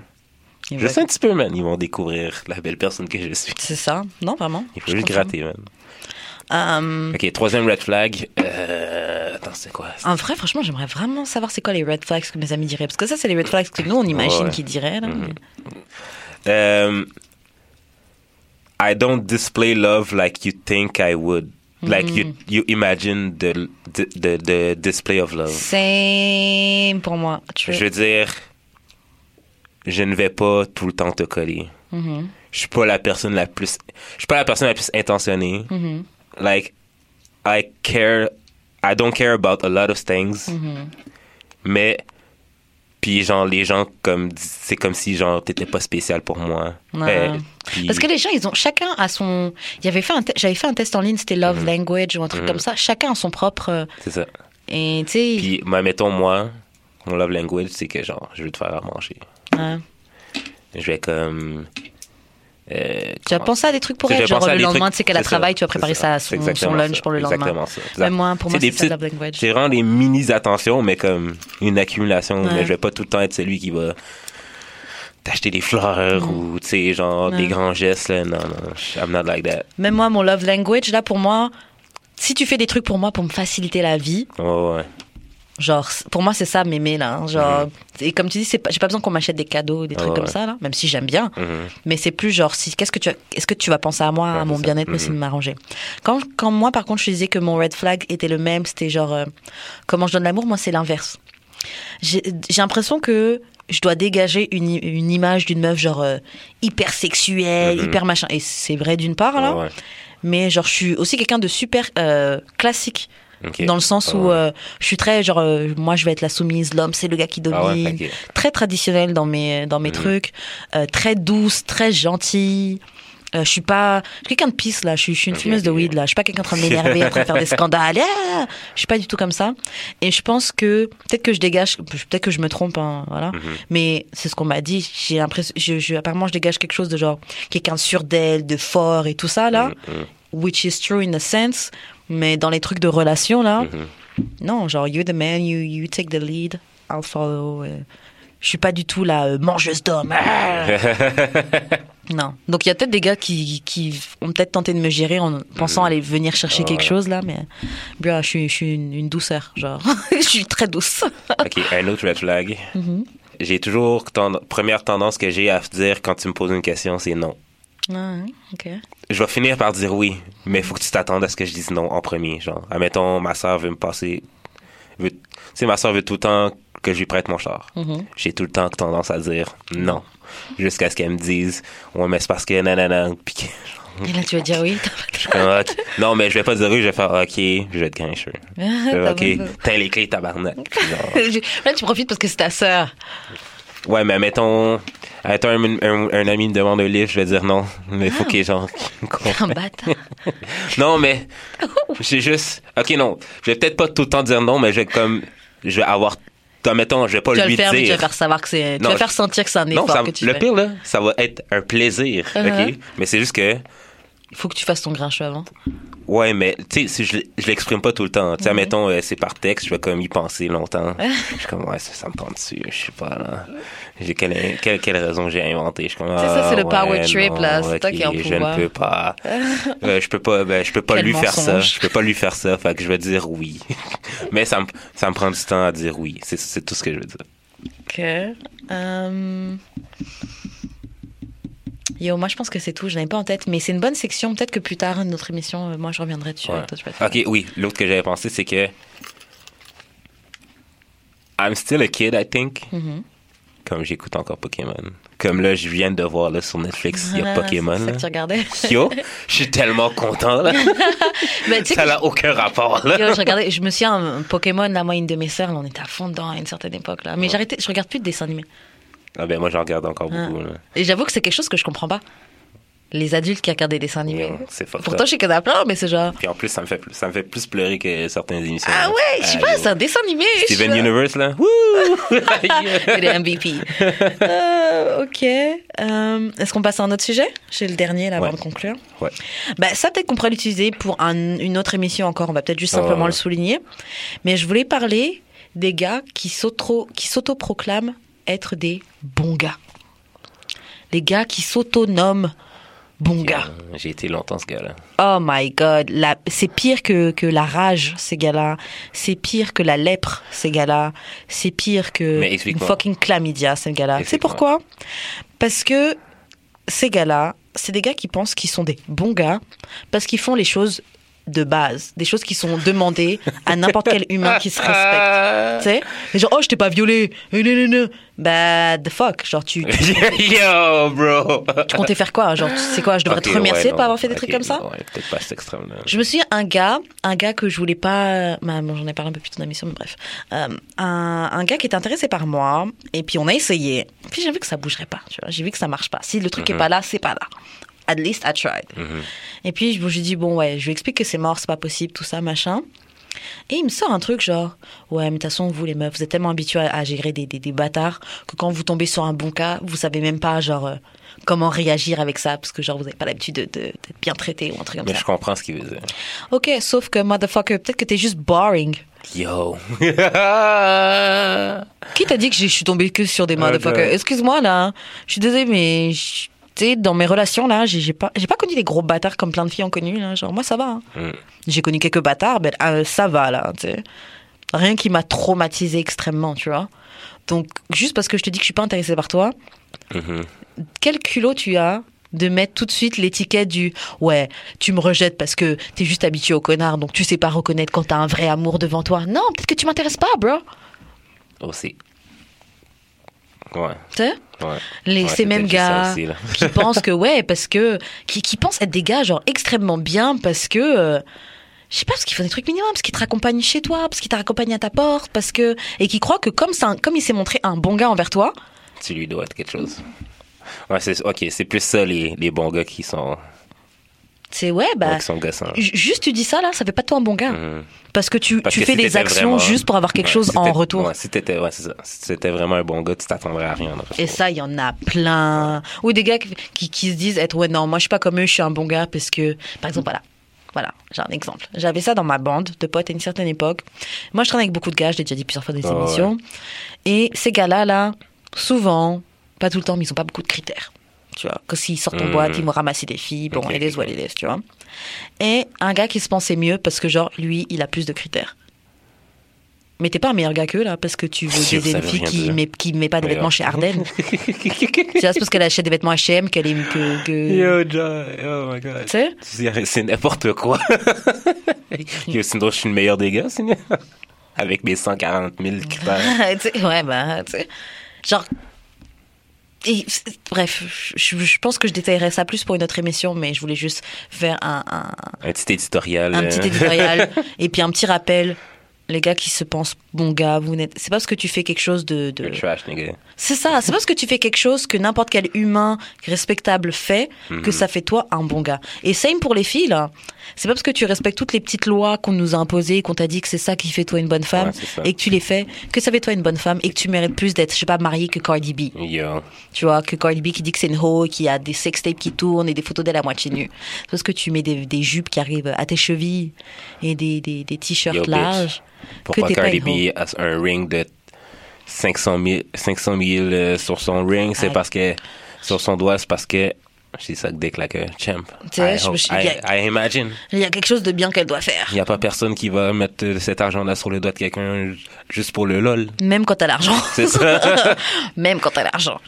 Il juste va- un petit peu, man, ils vont découvrir la belle personne que je suis. C'est ça. Non, vraiment. Il faut juste gratter, man. Euh, Ok, troisième red flag. Euh, attends, c'est quoi? En vrai, franchement, j'aimerais vraiment savoir c'est quoi les red flags que mes amis diraient. Parce que ça, c'est les red flags que nous, on imagine Ouais. qu'ils diraient. là. Mhm. Um, I don't display love like you think I would. Like you, Mm. you imagine the, the, the, the display of love. Same pour moi. Je veux dire, je ne vais pas tout le temps te coller. Mhm. Je suis pas la personne la plus, je suis pas la personne la plus intentionnée. Mhm. Like, I care, I don't care about a lot of things. Mhm. Mais, puis genre, les gens, comme, c'est comme si, genre, t'étais pas spécial pour moi. Ouais. Euh, puis- Parce que les gens, ils ont chacun a son. Il y avait fait un te- j'avais fait un test en ligne, c'était love Mhm. language ou un truc comme ça. Chacun a son propre. euh, C'est ça. Et tu sais. Puis, moi, mettons, moi, mon love language, c'est que, genre, je veux te faire à manger. ouais. Je vais comme. euh, Tu as pensé à des trucs pour elle, genre à le lendemain, tu sais qu'elle a travail, tu vas préparer ça à son, son lunch ça, pour le lendemain. Exactement ça. Même moi, pour moi, c'est ça, love language. C'est vraiment des mini attentions, mais comme une accumulation. Ouais. Mais je vais pas tout le temps être celui qui va t'acheter des fleurs ou, tu sais, genre, Ouais. des grands gestes, là. Non, non, I'm not like that. Même moi, mon love language, là, pour moi, si tu fais des trucs pour moi pour me faciliter la vie, Ouais, ouais. genre, pour moi, c'est ça, m'aimer, là. hein, genre, et comme tu dis, j'ai pas besoin qu'on m'achète des cadeaux, des trucs comme ouais. ça, là, même si j'aime bien. Mhm. Mais c'est plus genre, si, qu'est-ce que tu, est-ce que tu vas penser à moi, Ouais, à mon bien-être, mais aussi de m'arranger. Quand, quand moi, par contre, je disais que mon red flag était le même, c'était genre, euh, comment je donne l'amour, moi, c'est l'inverse. J'ai l'impression que je dois dégager une, une image d'une meuf, genre, euh, hyper sexuelle, Mhm. hyper machin. Et c'est vrai d'une part, là. Ouais. Mais genre, je suis aussi quelqu'un de super euh, classique. Dans le sens Ah où ouais. euh, je suis très genre moi je vais être la soumise l'homme c'est le gars qui domine Ah ouais, ok. très traditionnelle dans mes dans mes Mhm. trucs très douce très gentille je suis pas je suis quelqu'un de pisse là je suis, je suis une fumeuse de weed là je suis pas quelqu'un en train de m'énerver après faire des scandales Ah je suis pas du tout comme ça et je pense que peut-être que je dégage peut-être que je me trompe hein, voilà Mhm. mais c'est ce qu'on m'a dit j'ai l'impression je, je apparemment je dégage quelque chose de genre quelqu'un de sûr d'elle de fort et tout ça là Mhm, which is true in a sense, mais dans les trucs de relation là, mhm. Non, genre, you're the man, you, you take the lead, I'll follow. euh. Je suis pas du tout la euh, mangeuse d'hommes. Ah. non. Donc, il y a peut-être des gars qui, qui ont peut-être tenté de me gérer en pensant aller venir chercher quelque Ouais. chose, là, mais. bro, je suis, je suis une, une douceur, genre. je suis très douce. Ok, un autre red flag. J'ai toujours tend- première tendance que j'ai à dire quand tu me poses une question, c'est non. Ah, ok. Je vais finir par dire oui, mais il faut que tu t'attendes à ce que je dise non en premier. Genre, admettons, ma soeur veut me passer. veut- Tu sais, ma soeur veut tout le temps que je lui prête mon char. Mhm. J'ai tout le temps tendance à dire non. Jusqu'à ce qu'elle me dise, ouais, mais c'est parce que nanana. Puis que- Et là, tu vas dire oui? je suis comme, Ok. Non, mais je vais pas dire oui, je vais faire ok, je vais être grincheux. T'as ok, t'as les clés, tabarnak. Genre, Là, tu profites parce que c'est ta sœur. Ouais, mais mettons, mettons un, un- un ami me demande un livre, je vais dire non. Mais il faut qu'il genre. Non, mais c'est juste. Ok, non. Je vais peut-être pas tout le temps dire non, mais je vais comme. Je vais avoir. Toi, mettons, je vais pas Tu lui le faire, mais tu dire. vas faire savoir que c'est. Tu Non, vas faire sentir que c'est un non, effort ça- que tu le fais. pire, là, ça va être un plaisir. Uh-huh. Ok? Mais c'est juste que. Il faut que tu fasses ton grincheux avant. Ouais, mais tu sais, je, je l'exprime pas tout le temps. Tu sais, Mhm. mettons, euh, c'est par texte, je vais comme y penser longtemps. je suis comme, ouais, ça, ça me tente dessus. Je sais pas, là. J'ai quelle, quelle, quelle raison j'ai inventé. Je suis comme, sais, ça, ah, c'est le power ouais, trip, non, là. C'est toi qui en Je pouvoir. ne peux pas. Euh, je peux pas, ben, je peux pas Quel lui faire ça. Je peux pas lui faire ça. Fait que je vais dire oui. mais ça me, ça me prend du temps à dire oui. C'est, c'est tout ce que je veux dire. Ok. Euh, Yo, moi je pense que c'est tout. Je n'avais pas en tête, mais c'est une bonne section. Peut-être que plus tard, une autre émission, euh, moi je reviendrai dessus. Ouais. toi. Ok, oui. L'autre que j'avais pensé, c'est que. I'm still a kid, I think. Mhm. Comme j'écoute encore Pokémon. Comme là, je viens de voir là, sur Netflix, il y a Ah, Pokémon. C'est ça que tu regardais. Yo, je suis tellement content là. Ben, Ça n'a aucun rapport là. Yo, je regardais, je me souviens, Pokémon, la moyenne de mes sœurs, là, on était à fond dedans à une certaine époque là. Mais arrêté, je regarde plus de dessins animés. Ah ben moi j'en regarde encore Ah. beaucoup là. Et j'avoue que c'est quelque chose que je comprends pas. Les adultes qui regardent des dessins animés. C'est fucked Pourtant, je sais qu'il y en a plein, mais c'est genre. Puis en plus ça me fait plus, ça me fait plus pleurer que certaines émissions. Ah là. ouais, je sais Ah, pas, c'est un dessin animé. Steven. Universe là. Wouh! Il est MVP. Euh, ok. Euh, Est-ce qu'on passe à un autre sujet? J'ai le dernier là avant de conclure. Ouais. Bah, ça, peut-être qu'on pourrait l'utiliser pour un- une autre émission encore. On va peut-être juste Ah, simplement le souligner. Mais je voulais parler des gars qui s'autoproclament être des bons gars. Les gars qui s'autonomment bons gars. Euh, J'ai été longtemps ce gars-là. Oh my god, c'est pire que, que la rage, ces gars-là. C'est pire que la lèpre, ces gars-là. C'est pire que une fucking chlamydia, ces gars-là. C'est pourquoi? Parce que ces gars-là, c'est des gars qui pensent qu'ils sont des bons gars parce qu'ils font les choses de base, des choses qui sont demandées à n'importe quel humain qui se respecte. Tu sais? Mais genre, oh, je t'ai pas violé. Bah, the fuck. Genre, tu, Yo, bro! tu comptais faire quoi Genre, tu sais quoi Je devrais te remercier ouais, de pas avoir fait des trucs comme ça? ouais, Peut-être pas cet extrême-là. je me souviens un gars, un gars que je voulais pas, bah, bon, j'en ai parlé un peu plus tôt dans l'émission, mais bref, Euh, un, un gars qui était intéressé par moi, et puis on a essayé, puis j'ai vu que ça bougerait pas, tu vois, j'ai vu que ça marche pas. Si le truc est pas là, c'est pas là. At least I tried. Mhm. Et puis je je lui dis bon ouais, je lui explique que c'est mort, c'est pas possible, tout ça machin. Et il me sort un truc genre ouais mais de toute façon vous les meufs vous êtes tellement habitués à, à gérer des, des, des bâtards que quand vous tombez sur un bon cas vous savez même pas genre euh, comment réagir avec ça parce que genre vous avez pas l'habitude de- de- d'être bien traité ou un truc comme Mais ça. je comprends ce qu'il veut dire. Ok, sauf que motherfucker, peut-être que t'es juste boring. Yo! Qui t'a dit que je suis tombée que sur des motherfuckers? Excuse-moi là, je suis désolée mais tu sais dans mes relations là, j'ai pas j'ai pas connu des gros bâtards comme plein de filles ont connu là, genre moi ça va. hein. Mm. J'ai connu quelques bâtards, mais euh, ça va là, tu sais. Rien qui m'a traumatisé extrêmement, tu vois. Donc juste parce que je te dis que je suis pas intéressée par toi, Mhm. quel culot tu as de mettre tout de suite l'étiquette du ouais, tu me rejettes parce que t'es juste habitué au connard, donc tu sais pas reconnaître quand t'as un vrai amour devant toi. Non, peut-être que tu m'intéresses pas, bro. Aussi. Ouais. Tu sais Ouais. les, Ouais, ces mêmes gars aussi, qui pensent que ouais parce que qui, qui pensent être des gars genre extrêmement bien parce que euh, je sais pas parce qu'ils font des trucs minimums parce qu'ils te raccompagnent chez toi parce qu'ils te raccompagnent à ta porte parce que et qui croient que comme ça comme il s'est montré un bon gars envers toi Tu lui dois être quelque chose. Ouais, c'est, ok, c'est plus ça les, les bons gars qui sont, c'est ouais bah ju- juste tu dis ça là ça fait pas de toi un bon gars Mhm. parce que tu, Parce tu que fais si des actions vraiment- juste pour avoir quelque Ouais, chose si en retour Ouais, si t'étais, ouais. Si vraiment un bon gars, tu t'attendrais à rien. Et ça, il y en a plein. Ou des gars qui, qui se disent être, ouais, non, moi, je suis pas comme eux, je suis un bon gars parce que, par exemple, voilà. Voilà, j'ai un exemple. J'avais ça dans ma bande de potes à une certaine époque. Moi, je traîne avec beaucoup de gars, je l'ai déjà dit plusieurs fois dans les Ah émissions. Et ces gars-là, là, souvent, pas tout le temps, mais ils ont pas beaucoup de critères. Tu vois, que s'ils sortent en Mhm. boîte, ils vont ramasser des filles, bon, Ok, et les ok. what it is, tu vois. Et un gars qui se pensait mieux parce que, genre, lui, il a plus de critères. Mais t'es pas un meilleur gars qu'eux, là, parce que tu veux Sûr, baiser une fille qui met, qui met pas de Mais vêtements chez Ardennes. tu vois, c'est parce qu'elle achète des vêtements H&M qu'elle aime que... que... Yo, John, oh my god. Tu sais? C'est n'importe quoi. Yo, sinon, je suis le meilleur des gars, sinon. Avec mes 140 000 critères. Ouais, bah, tu sais. Genre. Et bref, je, je pense que je détaillerai ça plus pour une autre émission, mais je voulais juste faire un, un, Un petit éditorial. un petit éditorial et puis un petit rappel. Les gars qui se pensent bon gars, vous n'êtes. C'est pas parce que tu fais quelque chose de. trash, nigga. C'est ça, c'est pas parce que tu fais quelque chose que n'importe quel humain respectable fait que ça fait toi un bon gars. Et same pour les filles, là. C'est pas parce que tu respectes toutes les petites lois qu'on nous a imposées, qu'on t'a dit que c'est ça qui fait toi une bonne femme, Ouais, et que tu les fais, que ça fait toi une bonne femme, et que tu mérites plus d'être, je sais pas, mariée que Cardi B. Yo. Tu vois, que Cardi B qui dit que c'est une hoe, qui a des sextapes qui tournent et des photos d'elle à moitié nue. C'est parce que tu mets des, des jupes qui arrivent à tes chevilles et des, des, des Yo, t-shirts bitch. Pourquoi t'es pas Cardi une B a un ring de 500 000, 500 000 euh, sur son ring? C'est parce que, sur son doigt, c'est parce que she suck dick like a champ. I, je I, a- I imagine. Il y a quelque chose de bien qu'elle doit faire. Il n'y a pas personne qui va mettre euh, cet argent-là sur le doigt de quelqu'un juste pour le lol. Même quand t'as l'argent. C'est ça. Même quand t'as l'argent.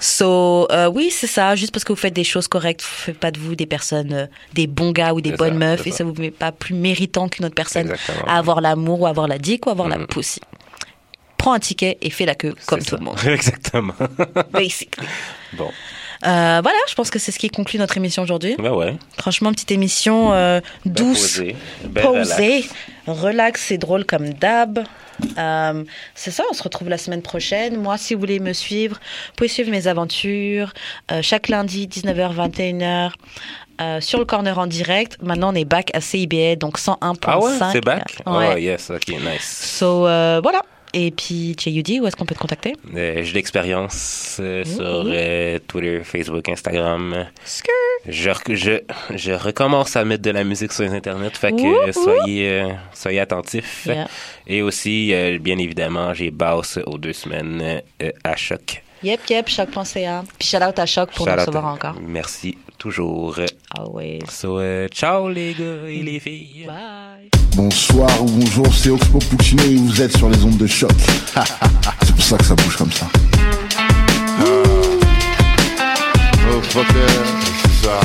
So, euh, oui, c'est ça. Juste parce que vous faites des choses correctes, faites pas de vous des personnes, euh, des bons gars ou des bonnes ça, meufs, et ça. ça vous met pas plus méritant qu'une autre personne Exactement. à avoir l'amour ou avoir la dick ou avoir la Mhm. pussy. Prends un ticket et fais la queue comme tout ça. le monde. Exactement. Basically. bon. Euh, voilà, je pense que c'est ce qui conclut notre émission aujourd'hui. Ben ouais. Franchement, petite émission euh, Ben douce, posé. Ben posée, relax. relax et drôle comme d'hab. Euh, c'est ça, on se retrouve la semaine prochaine. Moi, si vous voulez me suivre, vous pouvez suivre mes aventures euh, chaque lundi, 19h, 21h. euh, sur le corner en direct. Maintenant, on est back à CIBL, donc 101.5. Ah ouais, c'est back? Ouais. Oh yes, ok, nice. So, euh, voilà. Et puis, Yudi, où est-ce qu'on peut te contacter? Euh, J'ai l'expérience euh, sur euh, Twitter, Facebook, Instagram. Je, je, je recommence à mettre de la musique sur les internets, fait que soyez, euh, soyez attentifs. Yeah. Et aussi, bien évidemment, j'ai Bass aux deux semaines à Choc. Yep, yep, choc.ca. Puis shout out à Choc pour Shout nous recevoir encore. Merci, toujours. Always. So, euh, ciao les gars et les filles. Bye. Bonsoir ou bonjour, c'est Oxpo Puccino et vous êtes sur les ondes de choc. c'est pour ça que ça bouge comme ça. Ça.